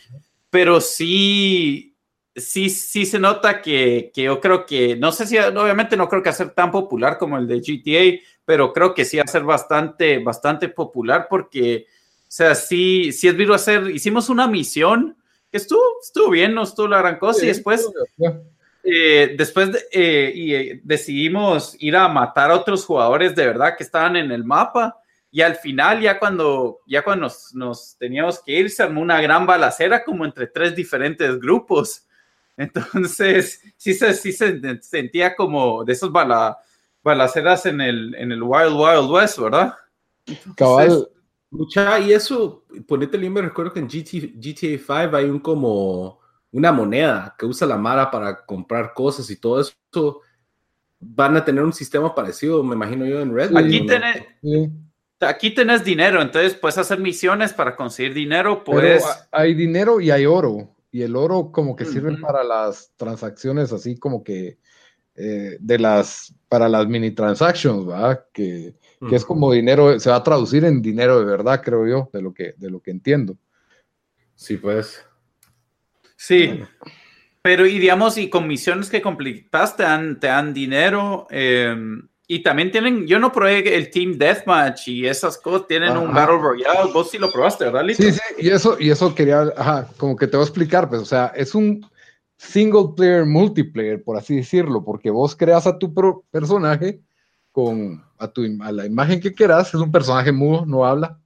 pero sí, sí, sí se nota que, que yo creo que, no sé si, obviamente no creo que va a ser tan popular como el de GTA, pero creo que sí va a ser bastante, bastante popular porque sea, sí, sí es virus hacer, hicimos una misión. Que estuvo, estuvo bien, no estuvo la gran cosa, y después, eh, después eh, y, eh, decidimos ir a matar a otros jugadores de verdad que estaban en el mapa, y al final, ya cuando, ya cuando nos, nos teníamos que ir, se armó una gran balacera como entre tres diferentes grupos. Entonces, sí se, sí se sentía como de esas bala, balaceras en el, en el Wild Wild West, ¿verdad? Cabal, Mucha, y eso, ponete el me recuerdo que en GTA 5 hay un como una moneda que usa la Mara para comprar cosas y todo eso. Van a tener un sistema parecido, me imagino yo, en Red. Aquí, tenés, aquí tenés dinero, entonces puedes hacer misiones para conseguir dinero. Pues hay dinero y hay oro. Y el oro como que sirve para las transacciones así como que eh, de las, para las mini transactions, ¿verdad? Que, que es como dinero, se va a traducir en dinero de verdad, creo yo, de lo que, de lo que entiendo. Sí, pues. Sí. Pero, y digamos, y con misiones que completaste, te dan, te dan dinero. Em, y también tienen, yo no probé el Team Deathmatch y esas cosas, tienen un Battle Royale. Vos sí lo probaste, ¿verdad, Lito? Sí, sí, y eso, y eso quería, ajá, como que te voy a explicar, pues, o sea, es un single player multiplayer, por así decirlo, porque vos creas a tu personaje con a, tu, a la imagen que quieras, es un personaje mudo, no habla.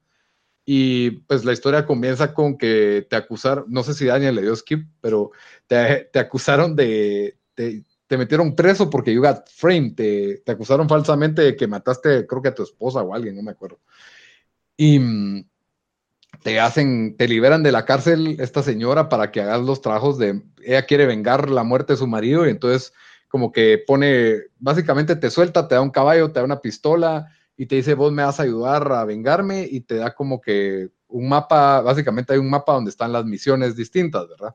Y pues la historia comienza con que te acusaron, no sé si Daniel le dio skip, pero te, te acusaron de, te, te, metieron preso porque you got framed, te, te, acusaron falsamente de que mataste, creo que a tu esposa o alguien, no me acuerdo. Y mm, te hacen, te liberan de la cárcel esta señora para que hagas los trabajos de, ella quiere vengar la muerte de su marido y entonces como que pone, básicamente te suelta, te da un caballo, te da una pistola y te dice, vos me vas a ayudar a vengarme y te da como que un mapa, básicamente hay un mapa donde están las misiones distintas, ¿verdad?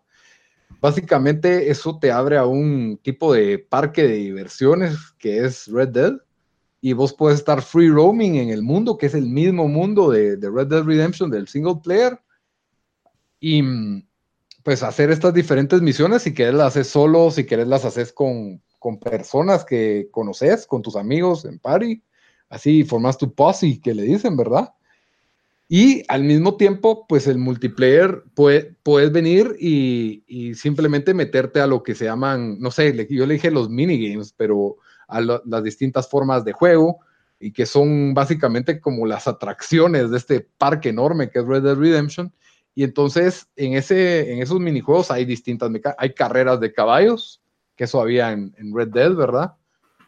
Básicamente eso te abre a un tipo de parque de diversiones que es Red Dead y vos puedes estar free roaming en el mundo, que es el mismo mundo de, de Red Dead Redemption del single player. Y pues hacer estas diferentes misiones, si quieres las haces solo, si quieres las haces con, con personas que conoces, con tus amigos en party, así formas tu posse que le dicen, ¿verdad? Y al mismo tiempo, pues el multiplayer puede, puedes venir y, y, simplemente meterte a lo que se llaman, no sé, yo le dije los minigames, pero a las distintas formas de juego y que son básicamente como las atracciones de este parque enorme que es Red Dead Redemption. Y entonces en, ese, en esos minijuegos hay distintas, hay carreras de caballos, que eso había en, Red Dead, ¿verdad?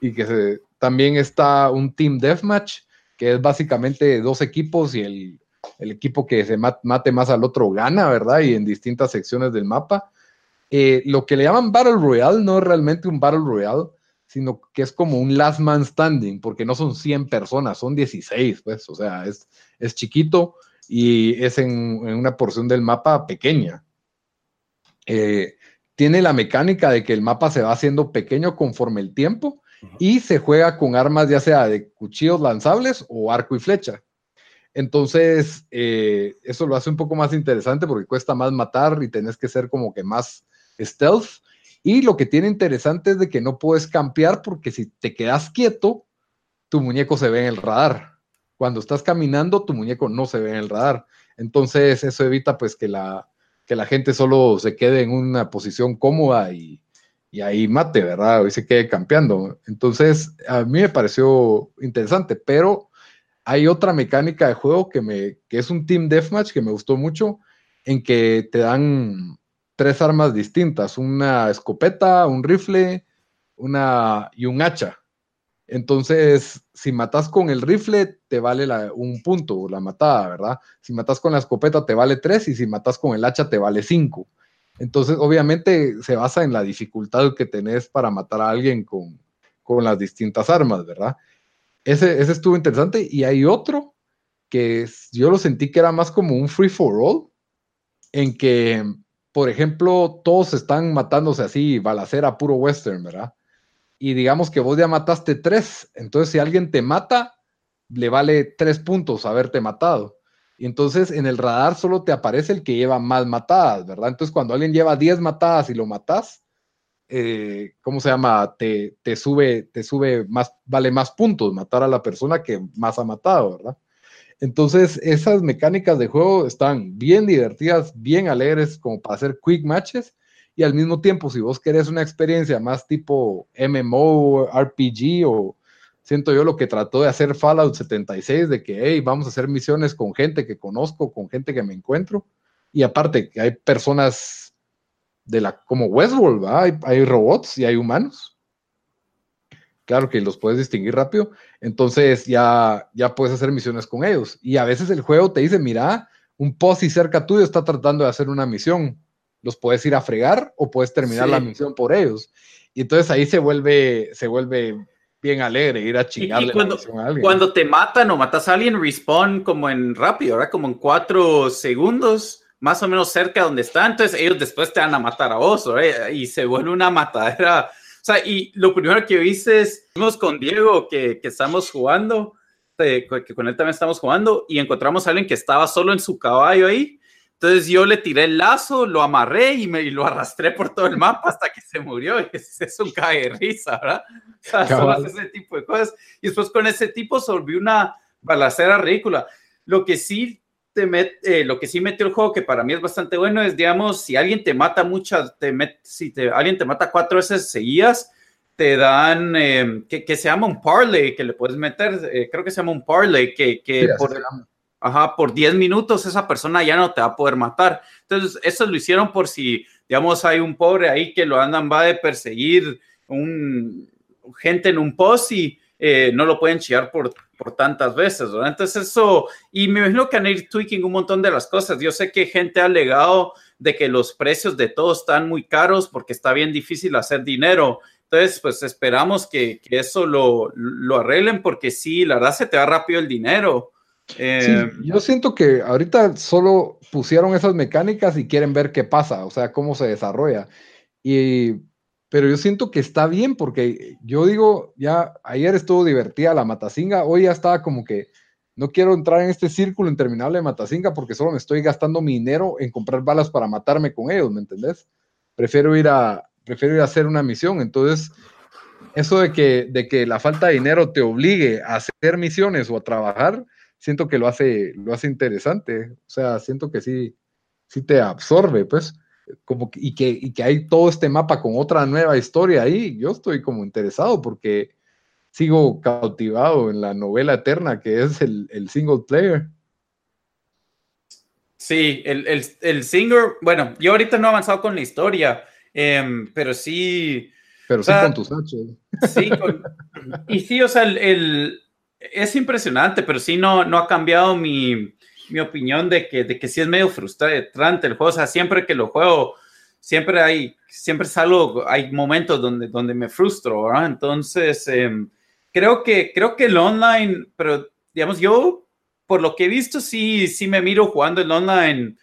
Y que también está un Team Deathmatch, que es básicamente dos equipos y el, equipo que se mate más al otro gana, ¿verdad? Y en distintas secciones del mapa. Eh, lo que le llaman Battle Royale no es realmente un Battle Royale, sino que es como un last man standing, porque no son 100 personas, son 16, pues, o sea, es, es chiquito y es en, en una porción del mapa pequeña. Eh, tiene la mecánica de que el mapa se va haciendo pequeño conforme el tiempo y se juega con armas ya sea de cuchillos lanzables o arco y flecha. Entonces, eh, eso lo hace un poco más interesante porque cuesta más matar y tenés que ser como que más stealth. Y lo que tiene interesante es de que no puedes campear porque si te quedas quieto, tu muñeco se ve en el radar. Cuando estás caminando, tu muñeco no se ve en el radar. Entonces, eso evita pues que la, que la gente solo se quede en una posición cómoda y, y ahí mate, ¿verdad? Y se quede campeando. Entonces, a mí me pareció interesante, pero hay otra mecánica de juego que, me, que es un Team Deathmatch que me gustó mucho, en que te dan tres armas distintas, una escopeta, un rifle una, y un hacha. Entonces, si matas con el rifle, te vale un punto la matada, ¿verdad? Si matas con la escopeta, te vale tres, y si matas con el hacha, te vale cinco. Entonces, obviamente, se basa en la dificultad que tenés para matar a alguien con, las distintas armas, ¿verdad? Ese, ese, estuvo interesante. Y hay otro que yo lo sentí que era más como un free for all, en que, por ejemplo, todos están matándose así, balacera puro western, ¿verdad? Y digamos que vos ya mataste tres. Entonces, si alguien te mata, le vale tres puntos haberte matado. Y entonces en el radar solo te aparece el que lleva más matadas, ¿verdad? Entonces cuando alguien lleva 10 matadas y lo matas, eh, ¿cómo se llama? Te, te, sube, te sube más, vale más puntos matar a la persona que más ha matado, ¿verdad? Entonces esas mecánicas de juego están bien divertidas, bien alegres como para hacer quick matches y al mismo tiempo si vos querés una experiencia más tipo MMO, RPG o siento yo lo que trató de hacer Fallout 76, de que, hey, vamos a hacer misiones con gente que conozco, con gente que me encuentro. Y aparte, que hay personas de la, como Westworld, hay, hay, robots y hay humanos. Claro que los puedes distinguir rápido. Entonces ya, ya puedes hacer misiones con ellos. Y a veces el juego te dice, mira, un posi cerca tuyo está tratando de hacer una misión. Los puedes ir a fregar o puedes terminar la misión por ellos. Y entonces ahí se vuelve, se vuelve bien alegre ir a chingarle cuando, a alguien. Cuando te matan o matas a alguien, respawn como en rápido, ¿verdad? Como en cuatro segundos, más o menos cerca de donde está. Entonces ellos después te van a matar a vos, ¿verdad? Y se vuelve una matadera. O sea, y lo primero que viste es, fuimos con Diego que, que estamos jugando, eh, que con él también estamos jugando, y encontramos a alguien que estaba solo en su caballo ahí entonces yo le tiré el lazo, lo amarré y, me, lo arrastré por todo el mapa hasta que se murió. Y es, es un cae de risa, ¿verdad? O sea, solo ese tipo de cosas. Y después con ese tipo se volvió una balacera ridícula. Lo que sí te met, eh, lo que sí metió el juego, que para mí es bastante bueno, es, digamos, si alguien te mata muchas, te met, si te, alguien te mata cuatro veces seguidas, te dan, eh, que, que, se llama un parlay, que le puedes meter, eh, creo que se llama un parlay, que, que por, Ajá, por 10 minutos esa persona ya no te va a poder matar. Entonces, eso lo hicieron por si, digamos, hay un pobre ahí que lo andan, va de perseguir un, gente en un post y eh, no lo pueden chillar por, por tantas veces, ¿verdad? Entonces, eso, y me imagino que han ir tweaking un montón de las cosas. Yo sé que gente ha alegado de que los precios de todo están muy caros porque está bien difícil hacer dinero. Entonces, pues esperamos que, que eso lo, lo arreglen porque sí, la verdad se te va rápido el dinero. Eh, yo siento que ahorita solo pusieron esas mecánicas y quieren ver qué pasa, o sea, cómo se desarrolla. Y, pero yo siento que está bien porque yo digo, ya ayer estuvo divertida la Matasinga, hoy ya estaba como que no quiero entrar en este círculo interminable de Matasinga porque solo me estoy gastando mi dinero en comprar balas para matarme con ellos, ¿me entendés? Prefiero ir a, prefiero ir a hacer una misión. Entonces, eso de que, de que la falta de dinero te obligue a hacer misiones o a trabajar, siento que lo hace, lo hace interesante. O sea, siento que sí, sí te absorbe, pues. Como, y, que, y que hay todo este mapa con otra nueva historia ahí. Yo estoy como interesado porque sigo cautivado en la novela eterna que es el, el single player. Sí, el, el, el, single, bueno, yo ahorita no he avanzado con la historia, em, pero sí. Pero sí con tus hachos. Sí, y sí, o sea, el, es impresionante, pero sí no, no ha cambiado mi, mi opinión de que, de que sí es medio frustrante el juego. O sea, siempre que lo juego, siempre hay, siempre salgo, hay momentos donde, donde me frustro, ¿verdad? Entonces, em, creo, que, creo que el online, pero digamos, yo, por lo que he visto, sí, sí me miro jugando el online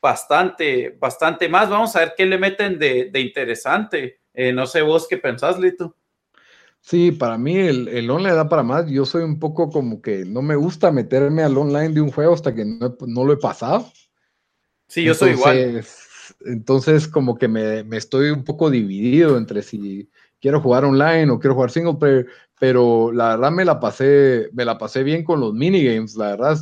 bastante, bastante más. Vamos a ver qué le meten de, de interesante. Eh, no sé vos qué pensás, Lito. Sí, para mí el, el, online da para más. Yo soy un poco como que no me gusta meterme al online de un juego hasta que no, lo he pasado. Sí, yo soy igual. Entonces, como que me, me, estoy un poco dividido entre si quiero jugar online o quiero jugar single player, pero la verdad me la pasé, me la pasé bien con los minigames, la verdad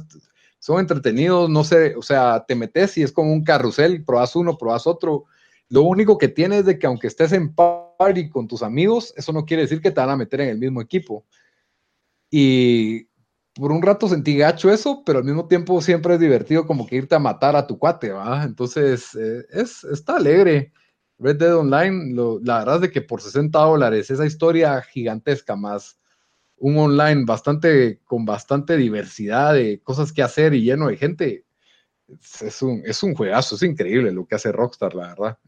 son entretenidos, no sé, o sea, te metes y es como un carrusel, probas uno, probas otro. Lo único que tienes es de que aunque estés en party con tus amigos, eso no quiere decir que te van a meter en el mismo equipo. Y por un rato sentí gacho eso, pero al mismo tiempo siempre es divertido como que irte a matar a tu cuate, ¿va? Entonces, eh, es, está alegre. Red Dead Online, la verdad es de que por 60 dólares, esa historia gigantesca más un online bastante, con bastante diversidad de cosas que hacer y lleno de gente, es un, es un juegazo, es increíble lo que hace Rockstar, la verdad.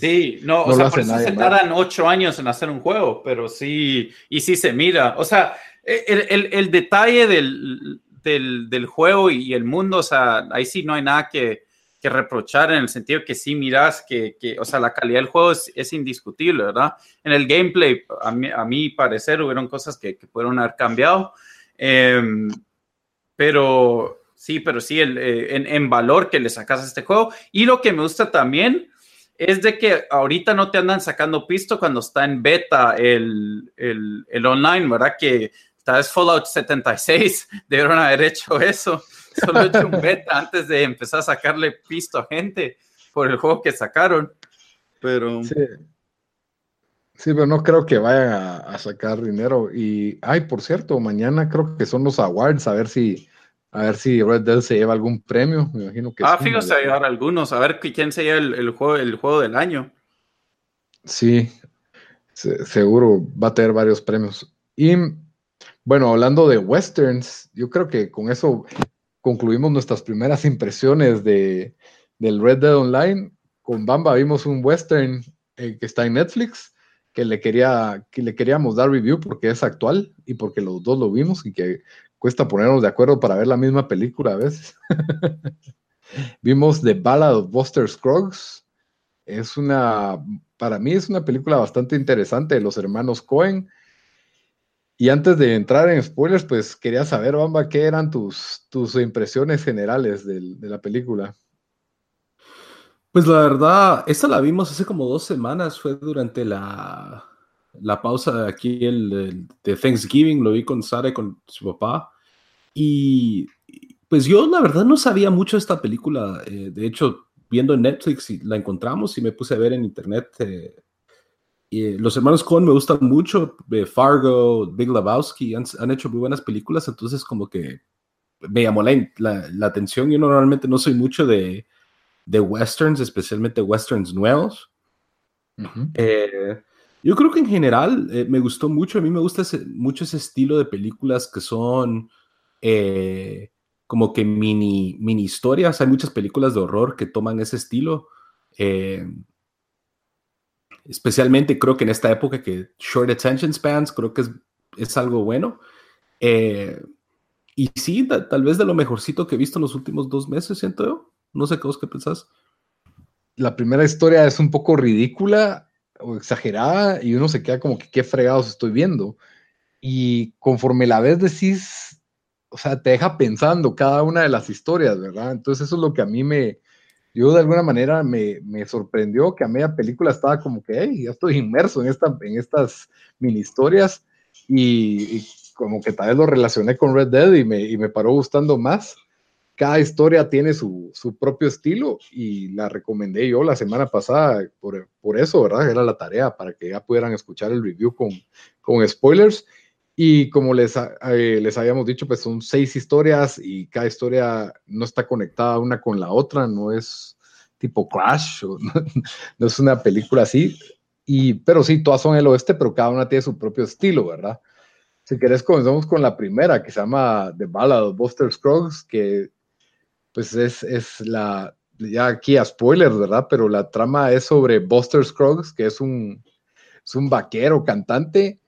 sí, no, o sea, por eso se tardan ocho años en hacer un juego, pero sí, y sí se mira. O sea, el, el, el detalle del, del, del, juego y el mundo, o sea, ahí sí no hay nada que, que reprochar en el sentido que sí miras que, que o sea, la calidad del juego es, es, indiscutible, ¿verdad? En el gameplay, a mi, a mi parecer, hubieron cosas que, que pudieron haber cambiado, em, pero sí, pero sí, el, eh, en, valor que le sacas a este juego. Y lo que me gusta también es de que ahorita no te andan sacando pisto cuando está en beta el, el, el online, ¿verdad? Que tal vez Fallout 76 debieron haber hecho eso Solo he hecho un beta antes de empezar a sacarle pisto a gente por el juego que sacaron. Pero. Sí. pero no creo que vayan a, sacar dinero. Y, ay, por cierto, mañana creo que son los awards, a ver si, a ver si Red Dead se lleva algún premio. Me imagino que Ah, fijo, se va a llevar algunos, a ver quién se lleva el, juego, el juego del año. Sí, seguro va a tener varios premios. Y bueno, hablando de westerns, yo creo que con eso concluimos nuestras primeras impresiones de, del Red Dead Online. Con Bamba vimos un western eh, que está en Netflix, que le, quería, que le queríamos dar review porque es actual y porque los dos lo vimos y que cuesta ponernos de acuerdo para ver la misma película a veces. vimos The Ballad of Buster Scruggs. Es una, para mí es una película bastante interesante de los hermanos Cohen y antes de entrar en spoilers, pues quería saber, Bamba, ¿qué eran tus, tus impresiones generales de, la película? Pues la verdad, esta la vimos hace como dos semanas, fue durante la, la pausa de aquí el, de Thanksgiving, lo vi con Sara y con su papá. Y pues yo la verdad no sabía mucho de esta película. Eh, de hecho, viendo en Netflix la encontramos y me puse a ver en internet eh, los hermanos Cohen me gustan mucho, eh, Fargo, Big Lebowski, han, hecho muy buenas películas, entonces como que me llamó la, la, atención. Yo normalmente no soy mucho de, de westerns, especialmente westerns nuevos. Yo creo que en general eh, me gustó mucho, a mí me gusta mucho ese estilo de películas que son como que mini, mini historias. Hay muchas películas de horror que toman ese estilo especialmente creo que en esta época que short attention spans, creo que es, es algo bueno. Eh, y sí, tal vez de lo mejorcito que he visto en los últimos dos meses, siento yo. No sé qué vos qué pensás. La primera historia es un poco ridícula o exagerada y uno se queda como que qué fregados estoy viendo. Y conforme la ves decís, o sea, te deja pensando cada una de las historias, ¿verdad? Entonces eso es lo que a mí me, yo de alguna manera me, me, sorprendió que a media película estaba como que, hey, ya estoy inmerso en, esta, en estas mini historias y, como que tal vez lo relacioné con Red Dead y me, y me paró gustando más. Cada historia tiene su, su, propio estilo y la recomendé yo la semana pasada por, por, eso, ¿verdad? Era la tarea para que ya pudieran escuchar el review con, con spoilers. Y como les, eh, les habíamos dicho, pues son seis historias y cada historia no está conectada una con la otra, no es tipo Crash, no, es una película así. Y, pero sí, todas son el oeste, pero cada una tiene su propio estilo, ¿verdad? Si querés, comenzamos con la primera, que se llama The Ballad of Buster Scruggs, que pues es, es la, ya aquí a spoilers, ¿verdad? Pero la trama es sobre Buster Scruggs, que es un, es un vaquero cantante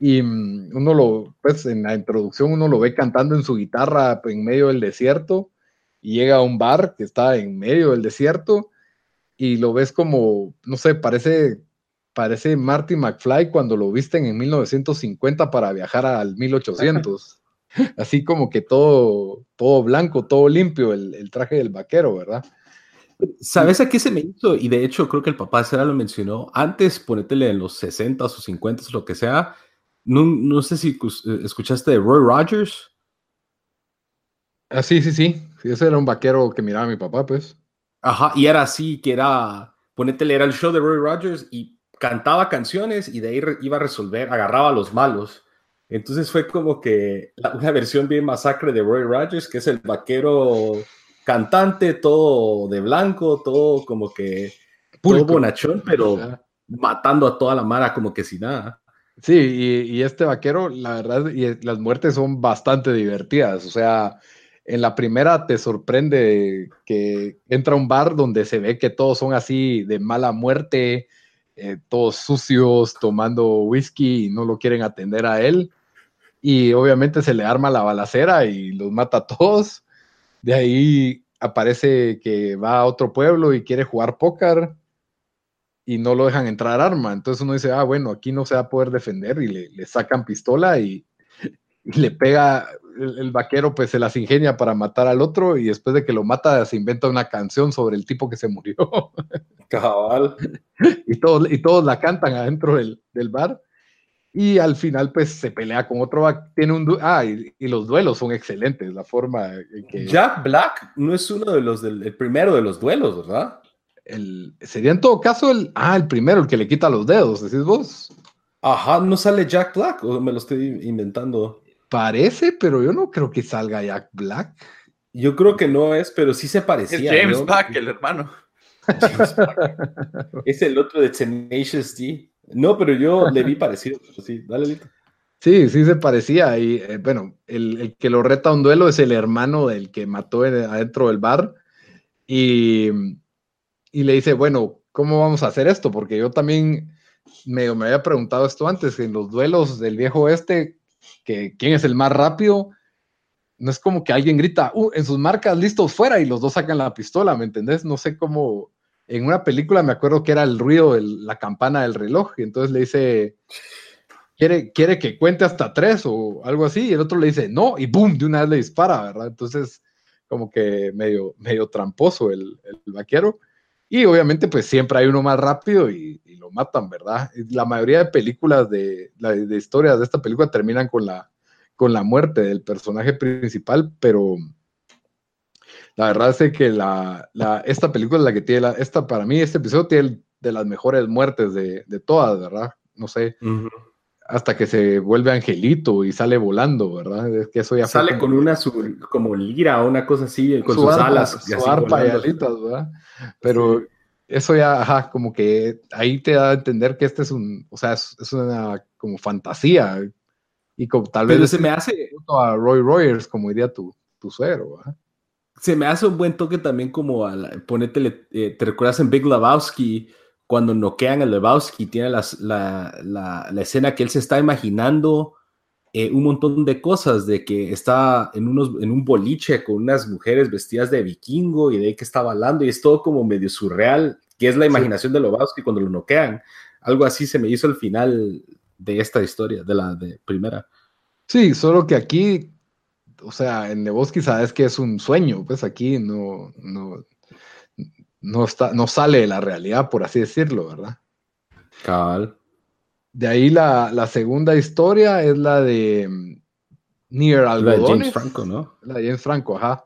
y mm, uno lo, pues en la introducción uno lo ve cantando en su guitarra en medio del desierto y llega a un bar que está en medio del desierto y lo ves como, no sé, parece parece Marty McFly cuando lo visten en 1950 para viajar al 1800. Así como que todo, todo blanco, todo limpio, el, traje del vaquero, ¿verdad? ¿Sabes a qué se me hizo? Y de hecho creo que el papá Sera lo mencionó. Antes, ponétele en los 60 o 50 o lo que sea. No, no sé si escuchaste de Roy Rogers. Ah, sí, sí, sí. Ese era un vaquero que miraba a mi papá, pues. Ajá, y era así, que era, ponétele, era el show de Roy Rogers y cantaba canciones y de ahí iba a resolver, agarraba a los malos. Entonces fue como que una versión bien masacre de Roy Rogers, que es el vaquero cantante, todo de blanco, todo como que todo bonachón, pero matando a toda la mara como que sin nada. Sí, y, y, este vaquero, la verdad, y las muertes son bastante divertidas. O sea, en la primera te sorprende que entra a un bar donde se ve que todos son así de mala muerte, eh, todos sucios, tomando whisky y no lo quieren atender a él. Y obviamente se le arma la balacera y los mata a todos. De ahí aparece que va a otro pueblo y quiere jugar póker y no lo dejan entrar arma. Entonces uno dice, ah, bueno, aquí no se va a poder defender y le, sacan pistola y, y le pega, el, vaquero pues se las ingenia para matar al otro y después de que lo mata se inventa una canción sobre el tipo que se murió. Cabal. y, todos, y todos la cantan adentro del, bar. Y al final pues se pelea con otro, tiene un... Ah, y, los duelos son excelentes, la forma en que... Jack Black no es uno de los del primero de los duelos, ¿verdad? El, sería en todo caso el... Ah, el primero, el que le quita los dedos, decís vos. Ajá, ¿no sale Jack Black o me lo estoy inventando? Parece, pero yo no creo que salga Jack Black. Yo creo que no es, pero sí se parecía. Es James Black, el hermano. es el otro de Tenacious D. No, pero yo le vi parecido. Sí, dale, Lito. Sí, sí se parecía. Y eh, bueno, el, que lo reta a un duelo es el hermano del que mató adentro del bar. Y, y, le dice, bueno, ¿cómo vamos a hacer esto? Porque yo también me, me había preguntado esto antes, en los duelos del viejo oeste, que quién es el más rápido, no es como que alguien grita, uh, en sus marcas listos fuera y los dos sacan la pistola, ¿me entendés? No sé cómo, en una película me acuerdo que era el ruido de la campana del reloj y entonces le dice, quiere, quiere que cuente hasta tres o algo así y el otro le dice, no, y boom, de una vez le dispara, ¿verdad? Entonces, como que medio, medio tramposo el, el vaquero. Y obviamente, pues siempre hay uno más rápido y, lo matan, ¿verdad? La mayoría de películas de, de, historias de esta película terminan con la, con la muerte del personaje principal, pero la verdad es que la, esta película es la que tiene, la, esta para mí, este episodio tiene de las mejores muertes de, todas, ¿verdad? No sé. Hasta que se vuelve angelito y sale volando, ¿verdad? Es que eso ya sale con una como lira o una cosa así, con sus alas. Su arpa y alitas, ¿verdad? Pero eso ya, ajá, como que ahí te da a entender que este es un, o sea, es, una como fantasía. Y como tal vez se me hace a Roy Rogers, como diría tu, tu suegro, Se me hace un buen toque también como a ponete, eh, te recuerdas en Big Lebowski, cuando noquean a Lebowski, tiene la, la, la, escena que él se está imaginando eh, un montón de cosas, de que está en, unos, en un boliche con unas mujeres vestidas de vikingo y de ahí que está bailando y es todo como medio surreal, que es la imaginación de Lebowski cuando lo noquean. Algo así se me hizo al final de esta historia, de la de primera. Sí, solo que aquí, o sea, en Lebowski sabes que es un sueño, pues aquí no, no, no, está, no sale de la realidad, por así decirlo, ¿verdad? Cabal. De ahí la, segunda historia es la de mm, Near Algodones. La de James Franco, ¿no? La de James Franco, ajá.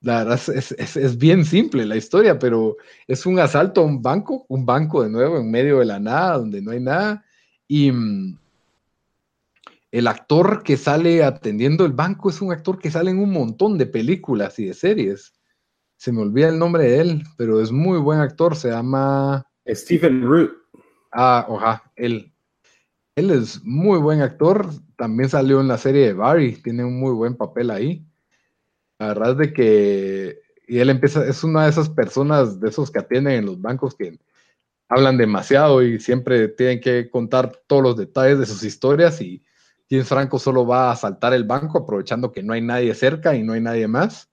La verdad es, bien simple la historia, pero es un asalto a un banco, un banco de nuevo en medio de la nada, donde no hay nada. Y mm, el actor que sale atendiendo el banco es un actor que sale en un montón de películas y de series. Se me olvida el nombre de él, pero es muy buen actor. Se llama Stephen Root. Ah, oja, él. Es muy buen actor. También salió en la serie de Barry. Tiene un muy buen papel ahí. La verdad es de que. Y él empieza, es una de esas personas, de esos que atienden en los bancos que hablan demasiado y siempre tienen que contar todos los detalles de sus historias. Y James Franco solo va a asaltar el banco aprovechando que no hay nadie cerca y no hay nadie más.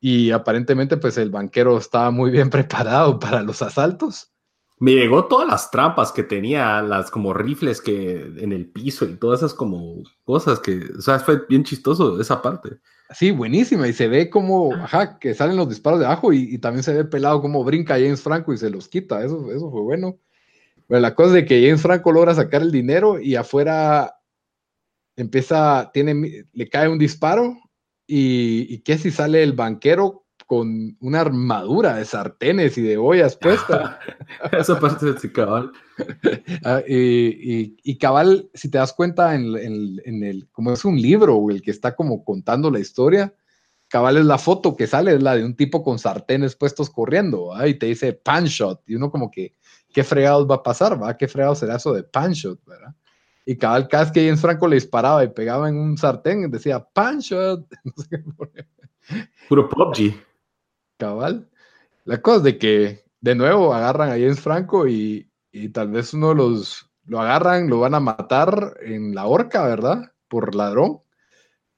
Y aparentemente, pues el banquero estaba muy bien preparado para los asaltos Me llegó todas las trampas que tenía, las como rifles que en el piso y todas esas como cosas que, o sea, fue bien chistoso esa parte. Sí, buenísima. Y se ve como, ajá, que salen los disparos de abajo y, también se ve pelado como brinca James Franco y se los quita. Eso, eso fue bueno. Pero la cosa es que James Franco logra sacar el dinero y afuera empieza, tiene, le cae un disparo y, y que si sale el banquero con una armadura de sartenes y de ollas puesta. Esa parte de cabal. Ah, y, cabal, si te das cuenta en, el, como es un libro, el que está como contando la historia, cabal es la foto que sale, es la de un tipo con sartenes puestos corriendo, y te dice pan shot, y uno como que, ¿qué fregados va a pasar? ¿va? ¿Qué fregados será eso de pan shot? ¿verdad? Y cabal, cada vez que James Franco le disparaba y pegaba en un sartén, decía pan shot. Puro PUBG. Cabal. La cosa es de que de nuevo agarran a James Franco y, tal vez uno los lo agarran, lo van a matar en la horca, ¿verdad? Por ladrón.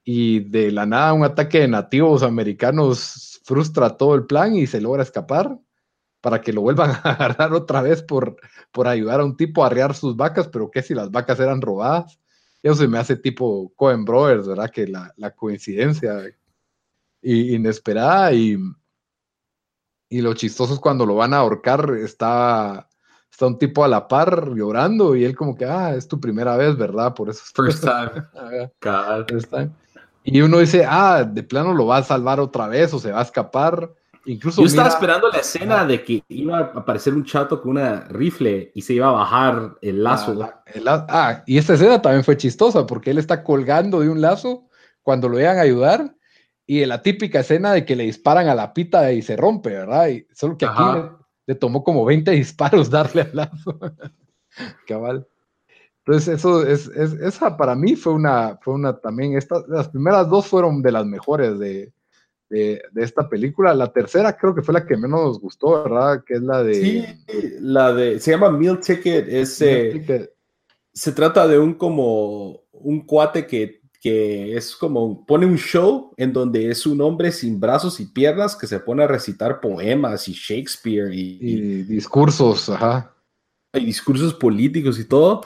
Y de la nada un ataque de nativos americanos frustra todo el plan y se logra escapar para que lo vuelvan a agarrar otra vez por, por ayudar a un tipo a arrear sus vacas, pero que si las vacas eran robadas. Eso se me hace tipo Cohen Brothers, ¿verdad? Que la, la coincidencia inesperada y, y lo chistoso es cuando lo van a ahorcar, está, está un tipo a la par llorando y él como que, ah, es tu primera vez, ¿verdad? Por eso. First time. First time. Y uno dice, ah, de plano lo va a salvar otra vez o se va a escapar. Incluso Yo estaba esperando la escena de que iba a aparecer un chato con una rifle y se iba a bajar el lazo. Ah, ah, y esta escena también fue chistosa porque él está colgando de un lazo cuando lo iban a ayudar y la típica escena de que le disparan a la pita y se rompe, ¿verdad? Y solo que aquí le, tomó como 20 disparos darle al lazo. Cabal. Entonces, eso es, esa para mí fue una, fue una también, esta, las primeras dos fueron de las mejores de, de, esta película. La tercera creo que fue la que menos nos gustó, ¿verdad? Que es la de... Sí, la de, se llama Meal Ticket, es, eh, se trata de un como, un cuate que que es como, pone un show en donde es un hombre sin brazos y piernas que se pone a recitar poemas y Shakespeare y, discursos, ajá. Y discursos políticos y todo.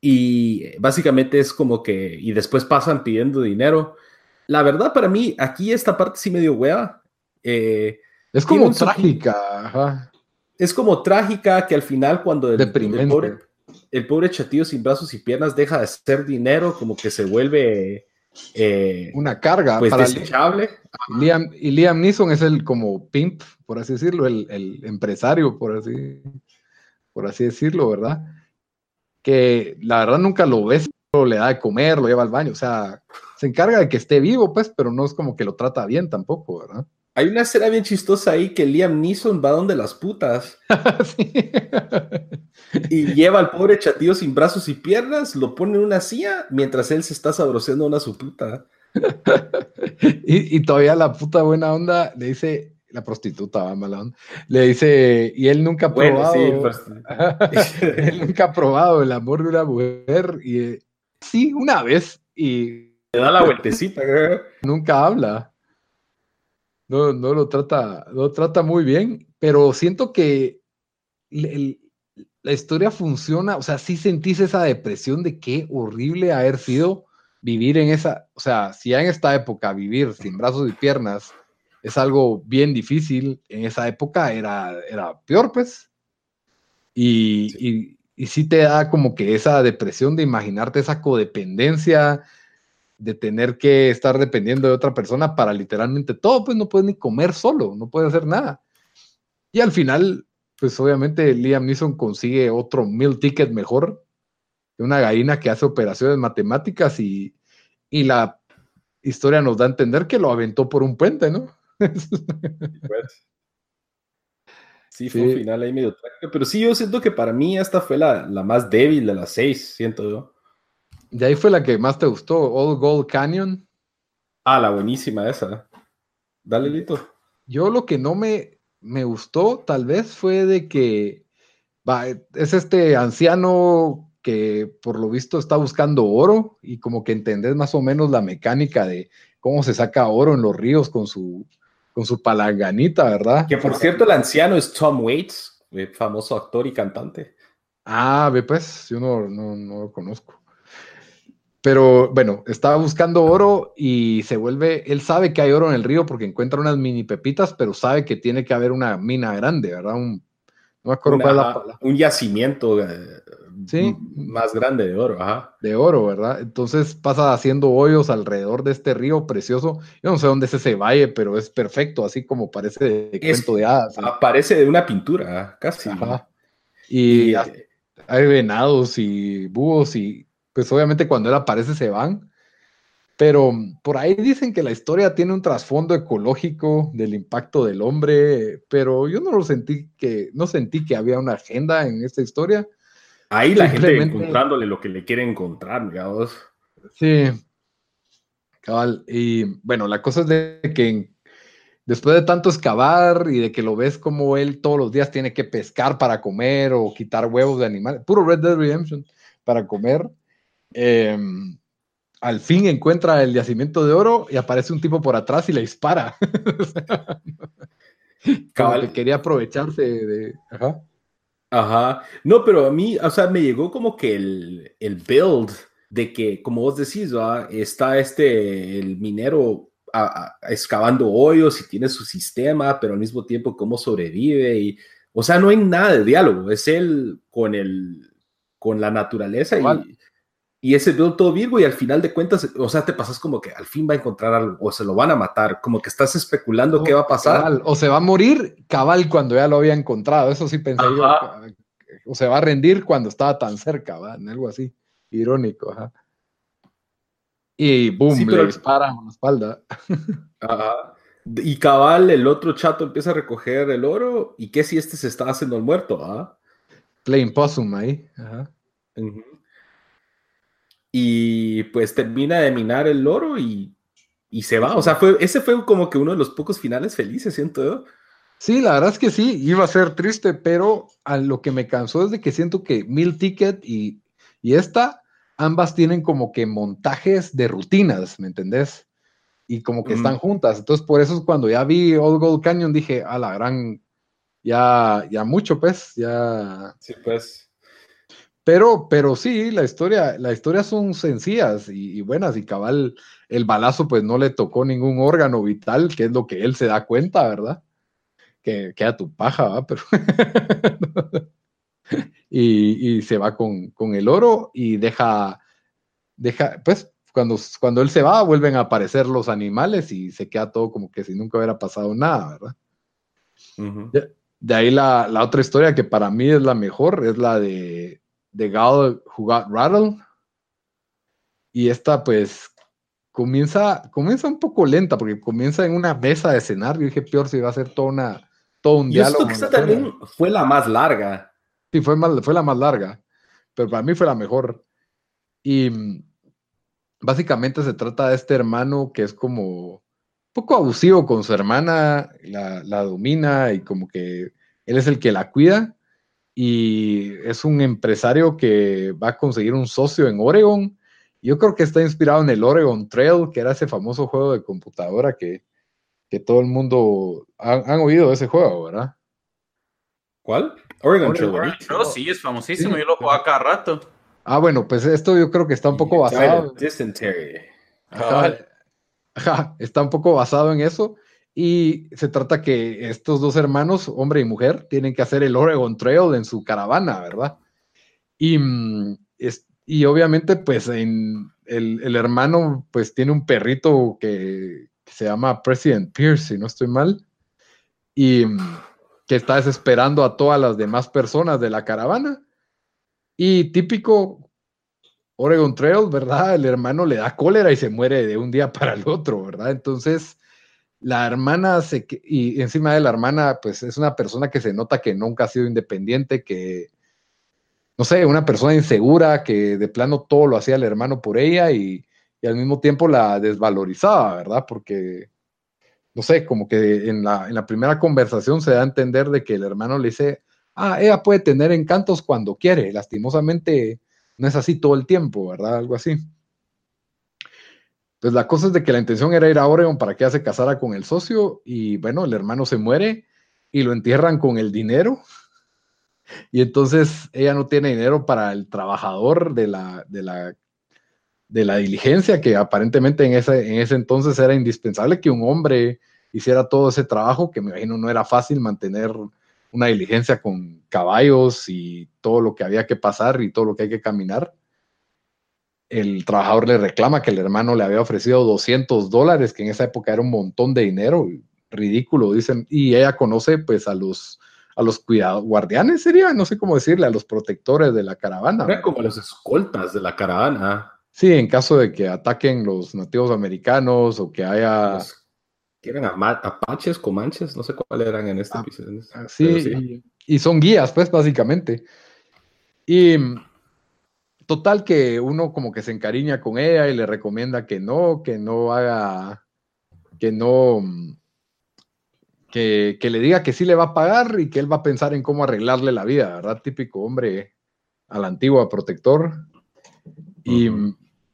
Y básicamente es como que, y después pasan pidiendo dinero. La verdad para mí, aquí esta parte sí me dio hueva. Eh, es como trágica, ajá. Es como trágica que al final cuando el, el pobre, el pobre chatillo sin brazos y piernas deja de ser dinero, como que se vuelve eh, una carga pues, desechable. Liam, y Liam Neeson es el como pimp, por así decirlo, el, empresario, por así, por así decirlo, ¿verdad? Que la verdad nunca lo ves, le da de comer, lo lleva al baño, o sea, se encarga de que esté vivo, pues, pero no es como que lo trata bien tampoco, ¿verdad? Hay una escena bien chistosa ahí que Liam Neeson va donde las putas. Y lleva al pobre chatío sin brazos y piernas, lo pone en una silla mientras él se está sabroseando una su puta. y, todavía la puta buena onda le dice, la prostituta va mala onda, le dice, y él nunca ha probado. Pues, él nunca ha probado el amor de una mujer. Y sí, una vez. Y le da la vueltecita. nunca habla no, no lo trata, lo trata muy bien, pero siento que la historia funciona, o sea, sí sentís esa depresión de qué horrible haber sido vivir en esa, o sea, si ya en esta época vivir sin brazos y piernas es algo bien difícil, en esa época era, era peor, pues. Y sí. y, y sí te da como que esa depresión de imaginarte esa codependencia, de tener que estar dependiendo de otra persona para literalmente todo, pues no puedes ni comer solo, no puedes hacer nada. Y al final, pues obviamente Liam Neeson consigue otro meal ticket mejor, de una gallina que hace operaciones matemáticas y, la historia nos da a entender que lo aventó por un puente, ¿no? Sí, fue un final ahí medio trágico, pero sí, yo siento que para mí esta fue la, la más débil de las seis, siento yo. De ahí fue la que más te gustó, Old Gold Canyon. Ah, la buenísima esa. Dale, Lito. Yo lo que no me, me gustó, tal vez, fue de que va, es este anciano que por lo visto está buscando oro y como que entendés más o menos la mecánica de cómo se saca oro en los ríos con su, con su palanganita, ¿verdad? Que por cierto, el anciano es Tom Waits, famoso actor y cantante. Ah, ve pues, yo no, no, lo conozco. Pero bueno, estaba buscando oro y se vuelve, él sabe que hay oro en el río porque encuentra unas mini pepitas, pero sabe que tiene que haber una mina grande, ¿verdad? Un, no me acuerdo cuál es la palabra. Un yacimiento eh, ¿Sí? más grande de oro, ajá. De oro, ¿verdad? Entonces pasa haciendo hoyos alrededor de este río precioso. Yo no sé dónde es ese valle, pero es perfecto, así como parece de cuento de hadas. Parece de una pintura, casi. Y, y hay venados y búhos y pues obviamente cuando él aparece se van. Pero por ahí dicen que la historia tiene un trasfondo ecológico del impacto del hombre, pero yo no lo sentí que, no sentí que había una agenda en esta historia. Ahí la gente encontrándole lo que le quiere encontrar, digamos. Sí. Cabal. Y bueno, la cosa es de que después de tanto excavar y de que lo ves como él todos los días tiene que pescar para comer o quitar huevos de animales, puro Red Dead Redemption para comer. Eh, al fin encuentra el yacimiento de oro y aparece un tipo por atrás y le dispara. Como que quería aprovecharse de. Ajá. Ajá. No, pero a mí, o sea, me llegó como que el, el build de que, como vos decís, está este, el minero excavando hoyos y tiene su sistema, pero al mismo tiempo cómo sobrevive. Y, o sea, no hay nada de diálogo, es él con, el, con la naturaleza y y ese veo todo Virgo y al final de cuentas, o sea, te pasas como que al fin va a encontrar algo o se lo van a matar, como que estás especulando qué va a pasar. o se va a morir cabal cuando ya lo había encontrado, eso sí pensé yo. O se va a rendir cuando estaba tan cerca, ¿va? En algo así, irónico, ajá. Y boom, le dispara en la espalda. Ajá. Y cabal, el otro chato empieza a recoger el oro. ¿Y qué si este se está haciendo el muerto? ¿ah? Plain possum ahí. Ajá y pues termina de minar el oro y, se va. O sea, fue, ese fue como que uno de los pocos finales felices, siento yo. Sí, la verdad es que sí, iba a ser triste, pero a lo que me cansó es de que siento que Mil Ticket y, esta, ambas tienen como que montajes de rutinas, ¿me entendés? Y como que están juntas. Entonces, por eso es cuando ya vi Old Gold Canyon, dije, a la gran, ya, ya mucho, pues, ya. Sí, pues. Pero, pero sí, la historia, la historia son sencillas y, buenas, y cabal, el balazo pues no le tocó ningún órgano vital, que es lo que él se da cuenta, ¿verdad? Que queda tu paja, ¿va? Pero y, se va con, el oro y deja, deja, pues cuando, cuando él se va, vuelven a aparecer los animales y se queda todo como que si nunca hubiera pasado nada, ¿verdad? de, ahí la, la, otra historia que para mí es la mejor, es la de The Gal Who Got Rattled. Y esta, pues, comienza, comienza un poco lenta, porque comienza en una mesa de escenario. Y dije, peor si va a ser toda una, todo un diálogo. que esta también fue la más larga. Sí, fue, fue la más larga, pero para mí fue la mejor. Y mm, básicamente se trata de este hermano que es como un poco abusivo con su hermana, la, la domina y como que él es el que la cuida y es un empresario que va a conseguir un socio en Oregon. Yo creo que está inspirado en el Oregon Trail, que era ese famoso juego de computadora que, todo el mundo han, oído de ese juego, ¿verdad? ¿Cuál? Oregon, Trail. sí, es famosísimo, yo lo juego cada rato. Ah, bueno, pues esto yo creo que está un poco basado. está un poco basado en eso. Y se trata que estos dos hermanos, hombre y mujer, tienen que hacer el Oregon Trail en su caravana, ¿verdad? Y, mm, y obviamente, pues en el, hermano, pues tiene un perrito que, se llama President Pierce, si no estoy mal, y mm, que está desesperando a todas las demás personas de la caravana. Y típico Oregon Trail, ¿verdad? El hermano le da cólera y se muere de un día para el otro, ¿verdad? Entonces, la hermana se, y encima de la hermana, pues es una persona que se nota que nunca ha sido independiente, que, no sé, una persona insegura, que de plano todo lo hacía el hermano por ella y, al mismo tiempo la desvalorizaba, ¿verdad? Porque, no sé, como que en la, en la primera conversación se da a entender de que el hermano le dice, ah, ella puede tener encantos cuando quiere, lastimosamente no es así todo el tiempo, ¿verdad? Algo así. Pues la cosa es de que la intención era ir a Oregon para que ella se casara con el socio y bueno, el hermano se muere y lo entierran con el dinero Y entonces ella no tiene dinero para el trabajador de la, de la, de la diligencia, que aparentemente en ese, en ese entonces era indispensable que un hombre hiciera todo ese trabajo, que me imagino no era fácil mantener una diligencia con caballos y todo lo que había que pasar y todo lo que hay que caminar. El trabajador le reclama que el hermano le había ofrecido 200 dólares, que en esa época era un montón de dinero, ridículo, dicen, y ella conoce pues a los, a los cuidados, guardianes sería, no sé cómo decirle, a los protectores de la caravana. Era como los escoltas de la caravana. Sí, en caso de que ataquen los nativos americanos o que haya eran apaches, comanches, no sé cuáles eran en este ah, episodio. Ah, sí, Y, son guías, pues, básicamente. Y total que uno como que se encariña con ella y le recomienda que no, que no haga, que no, que, le diga que sí le va a pagar y que él va a pensar en cómo arreglarle la vida, ¿verdad? Típico hombre a la antigua protector. Y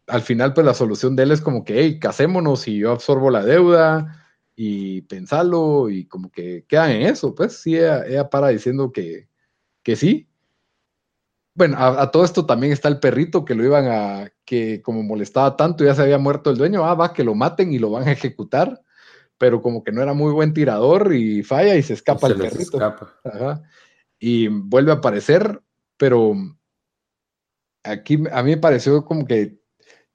al final, pues la solución de él es como que, hey, casémonos y yo absorbo la deuda y pensarlo y como que quedan en eso, pues sí, ella, para diciendo que, que sí. Bueno, a, todo esto también está el perrito que lo iban a, que como molestaba tanto, ya se había muerto el dueño, ah, va, que lo maten y lo van a ejecutar, pero como que no era muy buen tirador y falla y se escapa el perrito. Y vuelve a aparecer, pero aquí a mí me pareció como que,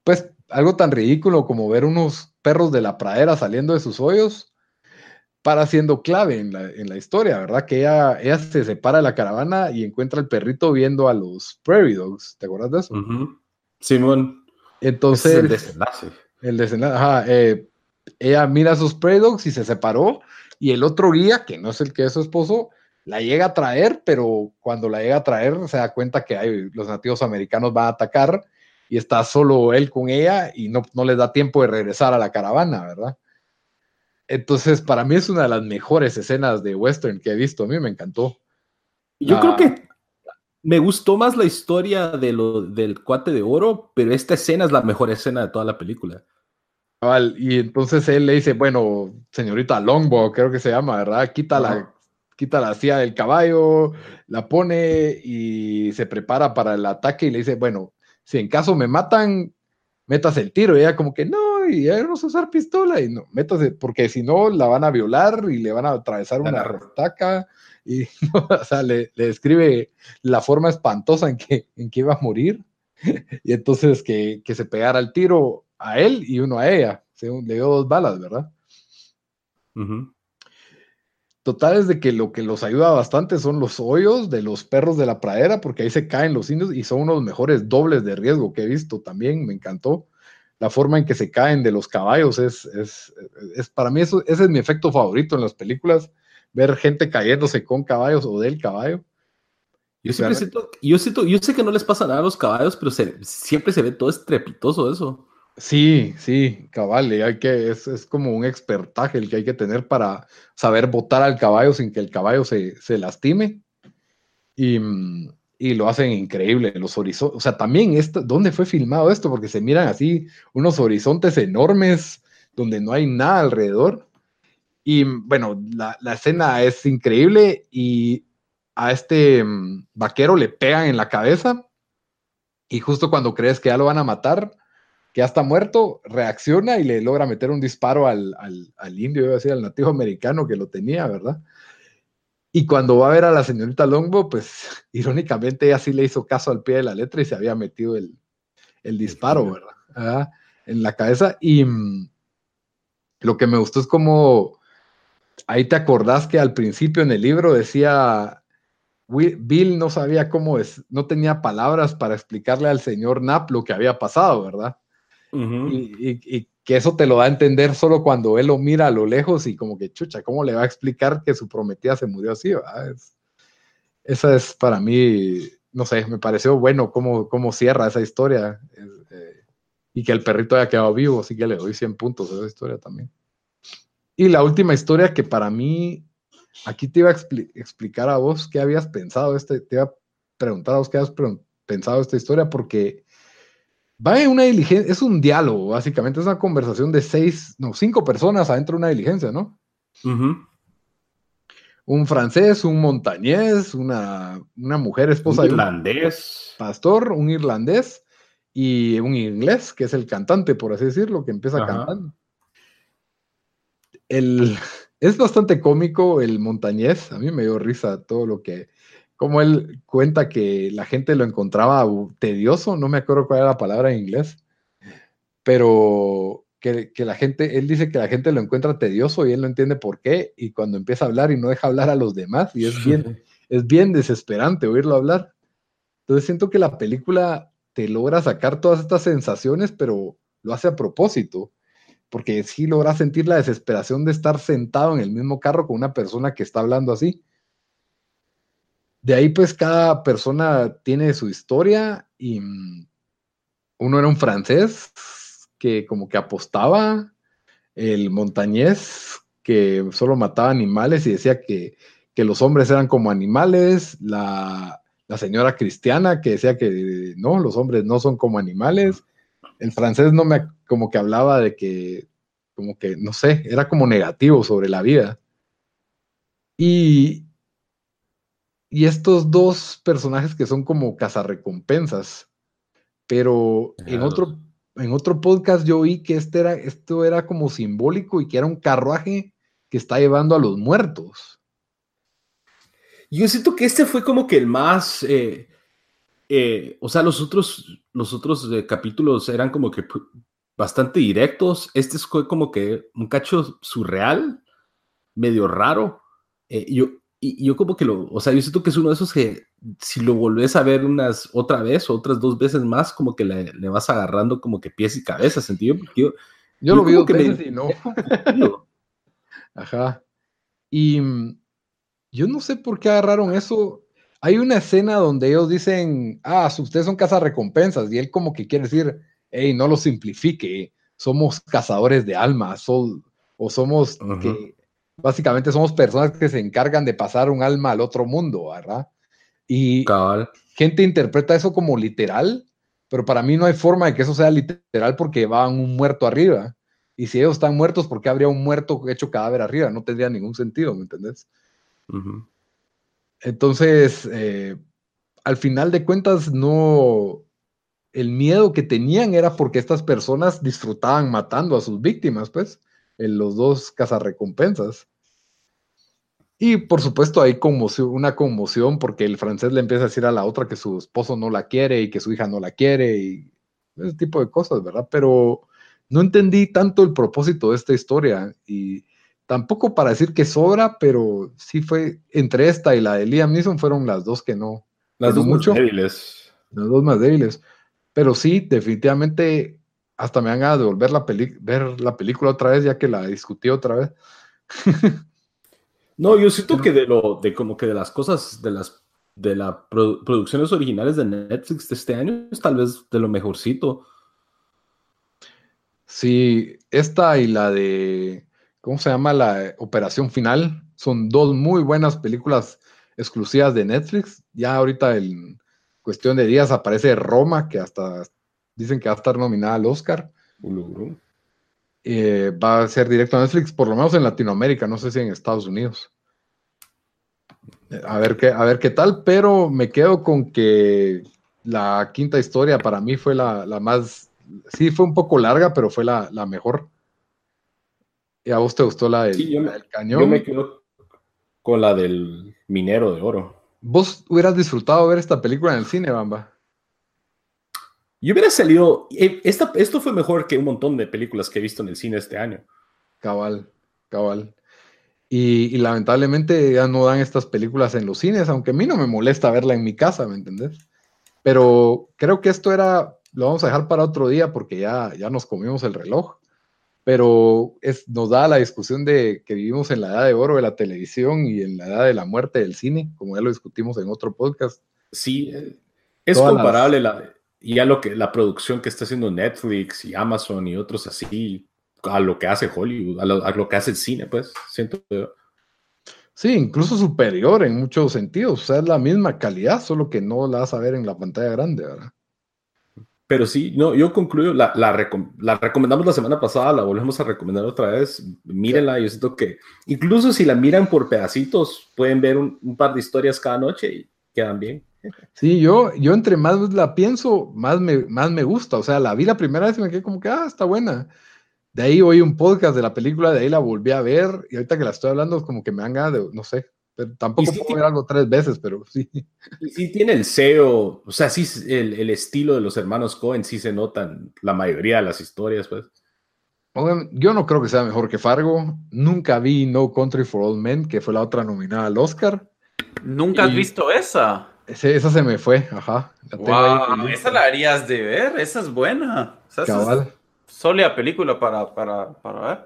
pues, algo tan ridículo como ver unos perros de la pradera saliendo de sus hoyos para siendo clave en la, historia, ¿verdad? Que ella, ella, se separa de la caravana y encuentra al perrito viendo a los Prairie Dogs. ¿Te acuerdas de eso? Simón. Entonces. el desenlace. El desenlace. Ajá, eh, ella mira a sus Prairie Dogs y se separó. Y el otro guía, que no es el que es su esposo, la llega a traer, pero cuando la llega a traer se da cuenta que hay, los nativos americanos van a atacar y está solo él con ella y no, no les da tiempo de regresar a la caravana, ¿verdad? Entonces, para mí es una de las mejores escenas de western que he visto. A mí me encantó. Yo creo que me gustó más la historia de lo, del cuate de oro, pero esta escena es la mejor escena de toda la película. Y entonces él le dice, bueno, señorita Longbow, creo que se llama, ¿verdad? Quita la, quita la silla del caballo, la pone y se prepara para el ataque y le dice, bueno, si en caso me matan, metas el tiro. Y ella como que no, y ya no sé usar pistola. Y no, métase, porque si no, la van a violar y le van a atravesar una retaca. Y, o sea, le, le, describe la forma espantosa en que, en que iba a morir. Y entonces que, que se pegara el tiro a él y uno a ella. le dio dos balas, ¿verdad? Total es de que lo que los ayuda bastante son los hoyos de los perros de la pradera, porque ahí se caen los indios y son unos mejores dobles de riesgo que he visto también, me encantó. La forma en que se caen de los caballos es, es, es para mí eso, ese es mi efecto favorito en las películas, ver gente cayéndose con caballos o del caballo. Yo siempre siento, yo siento, yo sé que no les pasa nada a los caballos, pero siempre se ve todo estrepitoso eso. Sí, sí, cabal, hay que, es, es, como un expertaje el que hay que tener para saber botar al caballo sin que el caballo se, se lastime. Y, mm, y, lo hacen increíble, los horizontes. O sea, también, esto, ¿dónde fue filmado esto? Porque se miran así unos horizontes enormes donde no hay nada alrededor. Y bueno, la, la escena es increíble y a este mm, vaquero le pegan en la cabeza y justo cuando crees que ya lo van a matar, que ya está muerto, reacciona y le logra meter un disparo al, al, al indio, iba a decir, al nativo americano que lo tenía, ¿verdad? Y cuando va a ver a la señorita Longbo, pues irónicamente ella sí le hizo caso al pie de la letra y se había metido el, el disparo, ¿verdad? En la cabeza. Y mm, lo que me gustó es como, ahí te acordás que al principio en el libro decía, Bill no sabía cómo es, no tenía palabras para explicarle al señor Knapp lo que había pasado, ¿verdad? Y, que eso te lo da a entender solo cuando él lo mira a lo lejos y como que chucha, ¿cómo le va a explicar que su prometida se murió así? esa es para mí, no sé, me pareció bueno cómo, cómo cierra esa historia eh, y que el perrito haya quedado vivo, así que le doy 100 puntos a esa historia también. Y la última historia que para mí, aquí te iba a explicar a vos qué habías pensado, este, te iba a preguntar a vos qué habías pensado esta historia porque Va en una diligencia, es un diálogo, básicamente, es una conversación de seis, no, cinco personas adentro de una diligencia, ¿no? un francés, un montañés, una, una mujer esposa Un de un pastor, un irlandés y un inglés, que es el cantante, por así decirlo, que empieza Ajá. cantando. El, es bastante cómico el montañés, a mí me dio risa todo lo que, como él cuenta que la gente lo encontraba tedioso, no me acuerdo cuál era la palabra en inglés, pero que, que la gente, él dice que la gente lo encuentra tedioso y él no entiende por qué, y cuando empieza a hablar y no deja hablar a los demás, y es bien, es bien desesperante oírlo hablar. Entonces siento que la película te logra sacar todas estas sensaciones, pero lo hace a propósito, porque sí logra sentir la desesperación de estar sentado en el mismo carro con una persona que está hablando así. De ahí pues cada persona tiene su historia y mm, uno era un francés que como que apostaba, el montañés que solo mataba animales y decía que, que los hombres eran como animales, la, la señora cristiana que decía que no, los hombres no son como animales. El francés no me como que hablaba de que, como que, no sé, era como negativo sobre la vida. Y, y estos dos personajes que son como cazarrecompensas, pero en otro, en otro podcast yo oí que este era, esto era como simbólico y que era un carruaje que está llevando a los muertos. Yo siento que este fue como que el más. eh, eh, o sea, los otros, los otros eh, capítulos eran como que bastante directos. Este fue como que un cacho surreal, medio raro. Eh, yo, y, yo como que lo. O sea, yo siento que es uno de esos que si lo volvés a ver unas otra vez o otras dos veces más, como que le, le vas agarrando como que pies y cabeza, sentido. Porque yo, Yo lo dos que me- veces y no. Tío, Ajá. Y mm, yo no sé por qué agarraron eso. Hay una escena donde ellos dicen, ah, ustedes son cazarrecompensas, y él como que quiere decir, hey, no lo simplifique, somos cazadores de almas, o somos que básicamente somos personas que se encargan de pasar un alma al otro mundo, ¿verdad? Y cabal. gente interpreta eso como literal, pero para mí no hay forma de que eso sea literal porque va un muerto arriba. Y si ellos están muertos, ¿por qué habría un muerto hecho cadáver arriba? No tendría ningún sentido, ¿me entendés? Entonces, eh, al final de cuentas, no. El miedo que tenían era porque estas personas disfrutaban matando a sus víctimas, pues, en los dos cazarrecompensas. Y por supuesto hay conmoción, una conmoción porque el francés le empieza a decir a la otra que su esposo no la quiere y que su hija no la quiere y ese tipo de cosas, ¿verdad? Pero no entendí tanto el propósito de esta historia y tampoco para decir que sobra, pero sí fue entre esta y la de Liam Neeson fueron las dos que no, Las dos mucho. mucho débiles. las dos más débiles. Pero sí, definitivamente hasta me han ganas de volver la peli- ver la película otra vez ya que la discutí otra vez. No, yo siento que de lo, de como que de las cosas, de las de las produ- producciones originales de Netflix de este año, es tal vez de lo mejorcito. Sí, esta y la de, ¿cómo se llama? La Operación Final. Son dos muy buenas películas exclusivas de Netflix. Ya ahorita en cuestión de días aparece Roma, que hasta dicen que va a estar nominada al Oscar. Eh, va a ser directo a Netflix, por lo menos en Latinoamérica, no sé si en Estados Unidos. Eh, A ver qué, a ver qué tal, pero me quedo con que la quinta historia para mí fue la, la más, sí fue un poco larga, pero fue la, la mejor. ¿Y a vos te gustó la del, Sí, yo me- la del cañón? Yo me quedo con la del minero de oro. ¿Vos hubieras disfrutado ver esta película en el cine, Bamba? Yo hubiera salido. eh, Esta, esto fue mejor que un montón de películas que he visto en el cine este año. Cabal, cabal. Y, y lamentablemente ya no dan estas películas en los cines, aunque a mí no me molesta verla en mi casa, ¿me entendés? Pero creo que esto era, lo vamos a dejar para otro día porque ya, ya nos comimos el reloj. Pero es, nos da la discusión de que vivimos en la edad de oro de la televisión y en la edad de la muerte del cine, como ya lo discutimos en otro podcast. Sí, eh, es Todas comparable la, y a lo que la producción que está haciendo Netflix y Amazon y otros así a lo que hace Hollywood, a lo, a lo que hace el cine, pues siento yo. Sí, incluso superior en muchos sentidos. O sea, es la misma calidad, solo que no la vas a ver en la pantalla grande, ¿verdad? pero sí, no, yo concluyo, la, la, recomendamos la semana pasada, la volvemos a recomendar otra vez, mírenla, yo siento que incluso si la miran por pedacitos, pueden ver un, par de historias cada noche y quedan bien. Sí, yo, yo entre más la pienso, más me, más me gusta, o sea, la vi la primera vez y me quedé como que, ah, está buena. De ahí oí un podcast de la película, de ahí la volví a ver y ahorita que la estoy hablando, como que me han ganado, no sé, tampoco puedo ver algo tres veces, pero sí. Y sí tiene el SEO, o sea, sí, el, estilo de los hermanos Cohen sí se notan la mayoría de las historias, pues. Yo no creo que sea mejor que Fargo. Nunca vi No Country for Old Men, que fue la otra nominada al Oscar. ¿Nunca has visto esa? Esa se me fue, ajá. wow, esa la harías de ver, esa es buena. O sea, sólida película para, para, para ver.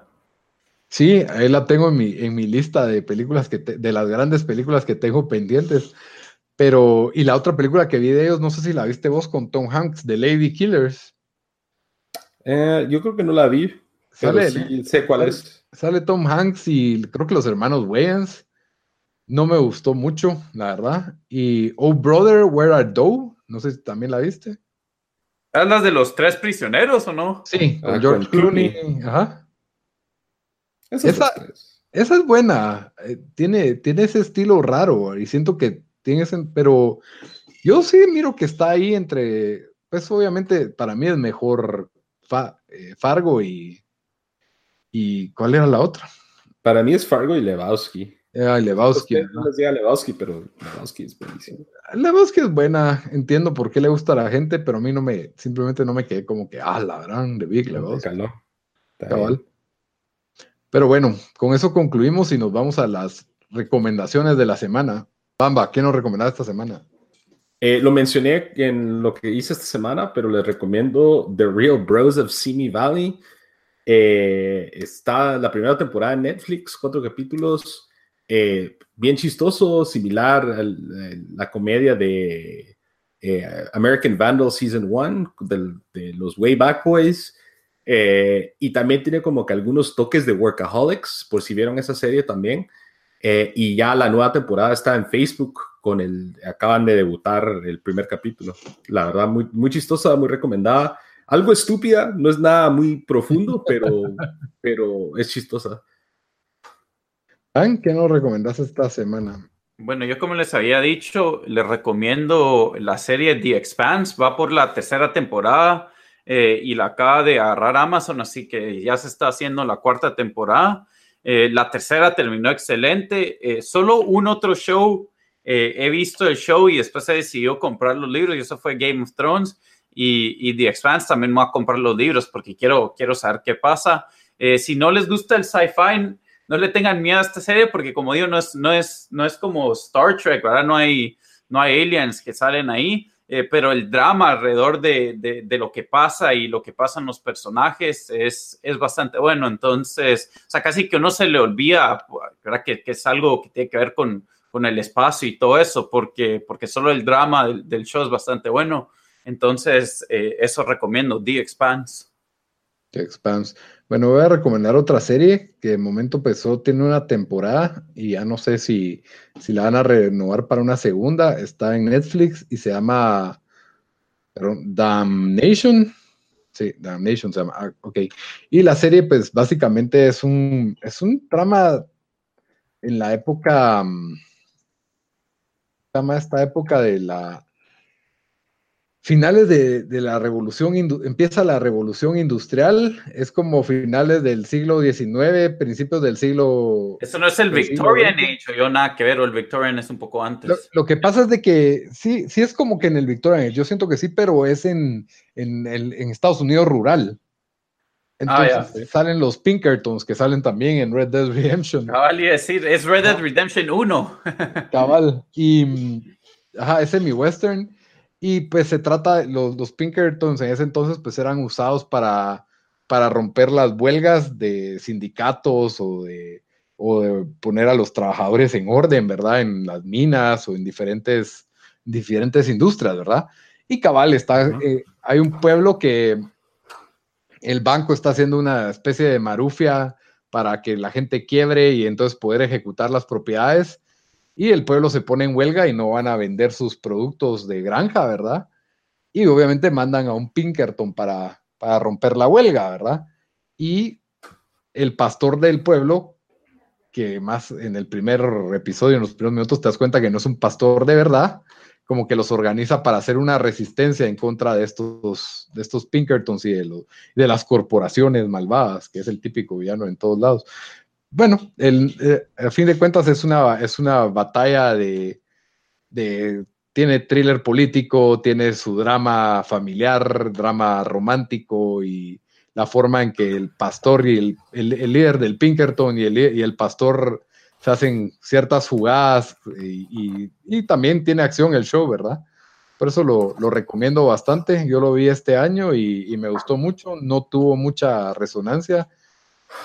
Sí, ahí la tengo en mi, en mi lista de películas que de las grandes películas que tengo pendientes. Pero, y la otra película que vi de ellos, no sé si la viste vos con Tom Hanks, The Lady Killers. Eh, yo creo que no la vi. Sale, sí, sé cuál es. Sale Tom Hanks y creo que los hermanos Wayans. No me gustó mucho, la verdad. Y Oh Brother, Where Are Thou? No sé si también la viste. ¿Es de los tres prisioneros o no? Sí, con ah, George Clooney. Ajá esa, es buena. Eh, tiene, tiene ese estilo raro y siento que tiene ese. Pero yo sí miro que está ahí entre. Pues obviamente para mí es mejor eh, Fargo y. ¿Y cuál era la otra? Para mí es Fargo y Lebowski. Ah, Lebowski. No les diga Lebowski, pero Lebowski es buenísimo. Lebowski es buena. Entiendo por qué le gusta a la gente, pero a mí no me. Simplemente no me quedé como que. Ah, la gran de Big Lebowski. Cabal. Pero bueno, con eso concluimos y nos vamos a las recomendaciones de la semana. Bamba, ¿qué nos recomendás esta semana? Eh, lo mencioné en lo que hice esta semana, pero les recomiendo The Real Bros of Simi Valley. Eh, está la primera temporada en Netflix, cuatro capítulos, eh, bien chistoso, similar a la comedia de American Vandal Season 1, de los Wayback Boys. Eh, y también tiene como que algunos toques de Workaholics, por si vieron esa serie también. Eh, y ya la nueva temporada está en Facebook con el, acaban de debutar el primer capítulo. La verdad, muy, muy chistosa, muy recomendada. Algo estúpida, no es nada muy profundo, pero, pero es chistosa. ¿Qué nos recomendás esta semana? Bueno, yo como les había dicho, les recomiendo la serie The Expanse, va por la tercera temporada. Eh, y la acaba de agarrar Amazon, así que ya se está haciendo la cuarta temporada. Eh, la tercera terminó excelente. Eh, solo un otro show, he visto el show y después se decidió comprar los libros y eso fue Game of Thrones. Y, y The Expanse también va a comprar los libros porque quiero, quiero saber qué pasa. si no les gusta el sci-fi, no le tengan miedo a esta serie porque como digo, no es, no es, no es como Star Trek, ¿verdad? No hay, no hay aliens que salen ahí. Eh, pero el drama alrededor de, de, lo que pasa y lo que pasan los personajes es, es bastante bueno. Entonces, o sea, casi que uno se le olvida ¿verdad? Que, que, es algo que tiene que ver con, con el espacio y todo eso, porque, porque solo el drama del, show es bastante bueno. Entonces, eh, eso recomiendo, The Expanse. Bueno, voy a recomendar otra serie que de momento empezó, tiene una temporada y ya no sé si, si la van a renovar para una segunda. Está en Netflix y se llama Damnation. Sí, Damnation se llama. Ah, ok. Y la serie, pues básicamente es un, es un trama en la época. Mm, llama esta época de la finales de, la revolución, empieza la revolución industrial, es como finales del siglo XIX, principios del siglo... Eso no es el Victorian Age, yo nada que ver, o el Victorian es un poco antes. Lo, que pasa es de que sí, sí es como que en el Victorian Age, yo siento que sí, pero es en, en, Estados Unidos rural. Ah, Entonces salen los Pinkertons que salen también en Red Dead Redemption. Cabal, y decir, es Red Dead Redemption 1. Cabal, y mm, ajá, es semi-western. Y pues se trata, los, los Pinkertons en ese entonces pues eran usados para, para romper las huelgas de sindicatos o de, o de poner a los trabajadores en orden, ¿verdad? En las minas o en diferentes, diferentes industrias, ¿verdad? Y cabal, está, eh, hay un pueblo que el banco está haciendo una especie de marufia para que la gente quiebre y entonces poder ejecutar las propiedades y el pueblo se pone en huelga y no van a vender sus productos de granja, ¿verdad? y obviamente mandan a un Pinkerton para, para romper la huelga, ¿verdad? Y el pastor del pueblo, que más en el primer episodio, en los primeros minutos, te das cuenta que no es un pastor de verdad, como que los organiza para hacer una resistencia en contra de estos, de estos Pinkertons y de, de las corporaciones malvadas, que es el típico villano en todos lados. Bueno, el, eh, a fin de cuentas es una, es una batalla de, tiene thriller político, tiene su drama familiar, drama romántico y la forma en que el pastor y el, el, líder del Pinkerton y el, y el pastor se hacen ciertas jugadas y, y, también tiene acción el show, ¿verdad? Por eso lo, lo recomiendo bastante. Yo lo vi este año y, y, me gustó mucho. No tuvo mucha resonancia,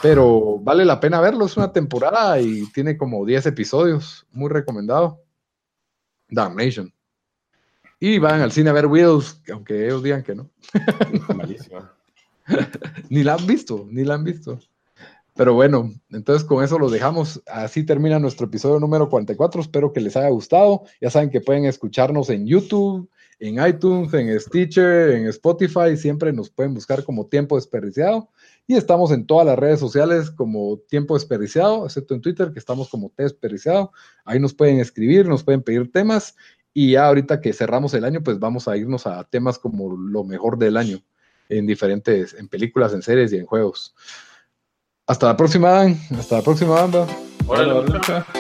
pero vale la pena verlo. Es una temporada y tiene como 10 episodios. Muy recomendado. Damnation. Y van al cine a ver Widows, aunque ellos digan que no. Malísima. ni la han visto, ni la han visto. Pero bueno, entonces con eso los dejamos. Así termina nuestro episodio número 44. Espero que les haya gustado. Ya saben que pueden escucharnos en YouTube, en iTunes, en Stitcher, en Spotify. Siempre nos pueden buscar como Tiempo Desperdiciado. Y estamos en todas las redes sociales como Tiempo Desperdiciado, excepto en Twitter, que estamos como T Desperdiciado. Ahí nos pueden escribir, nos pueden pedir temas. Y ya ahorita que cerramos el año, pues vamos a irnos a temas como lo mejor del año en diferentes, en películas, en series y en juegos. Hasta la próxima, Hasta la próxima, banda. Hola,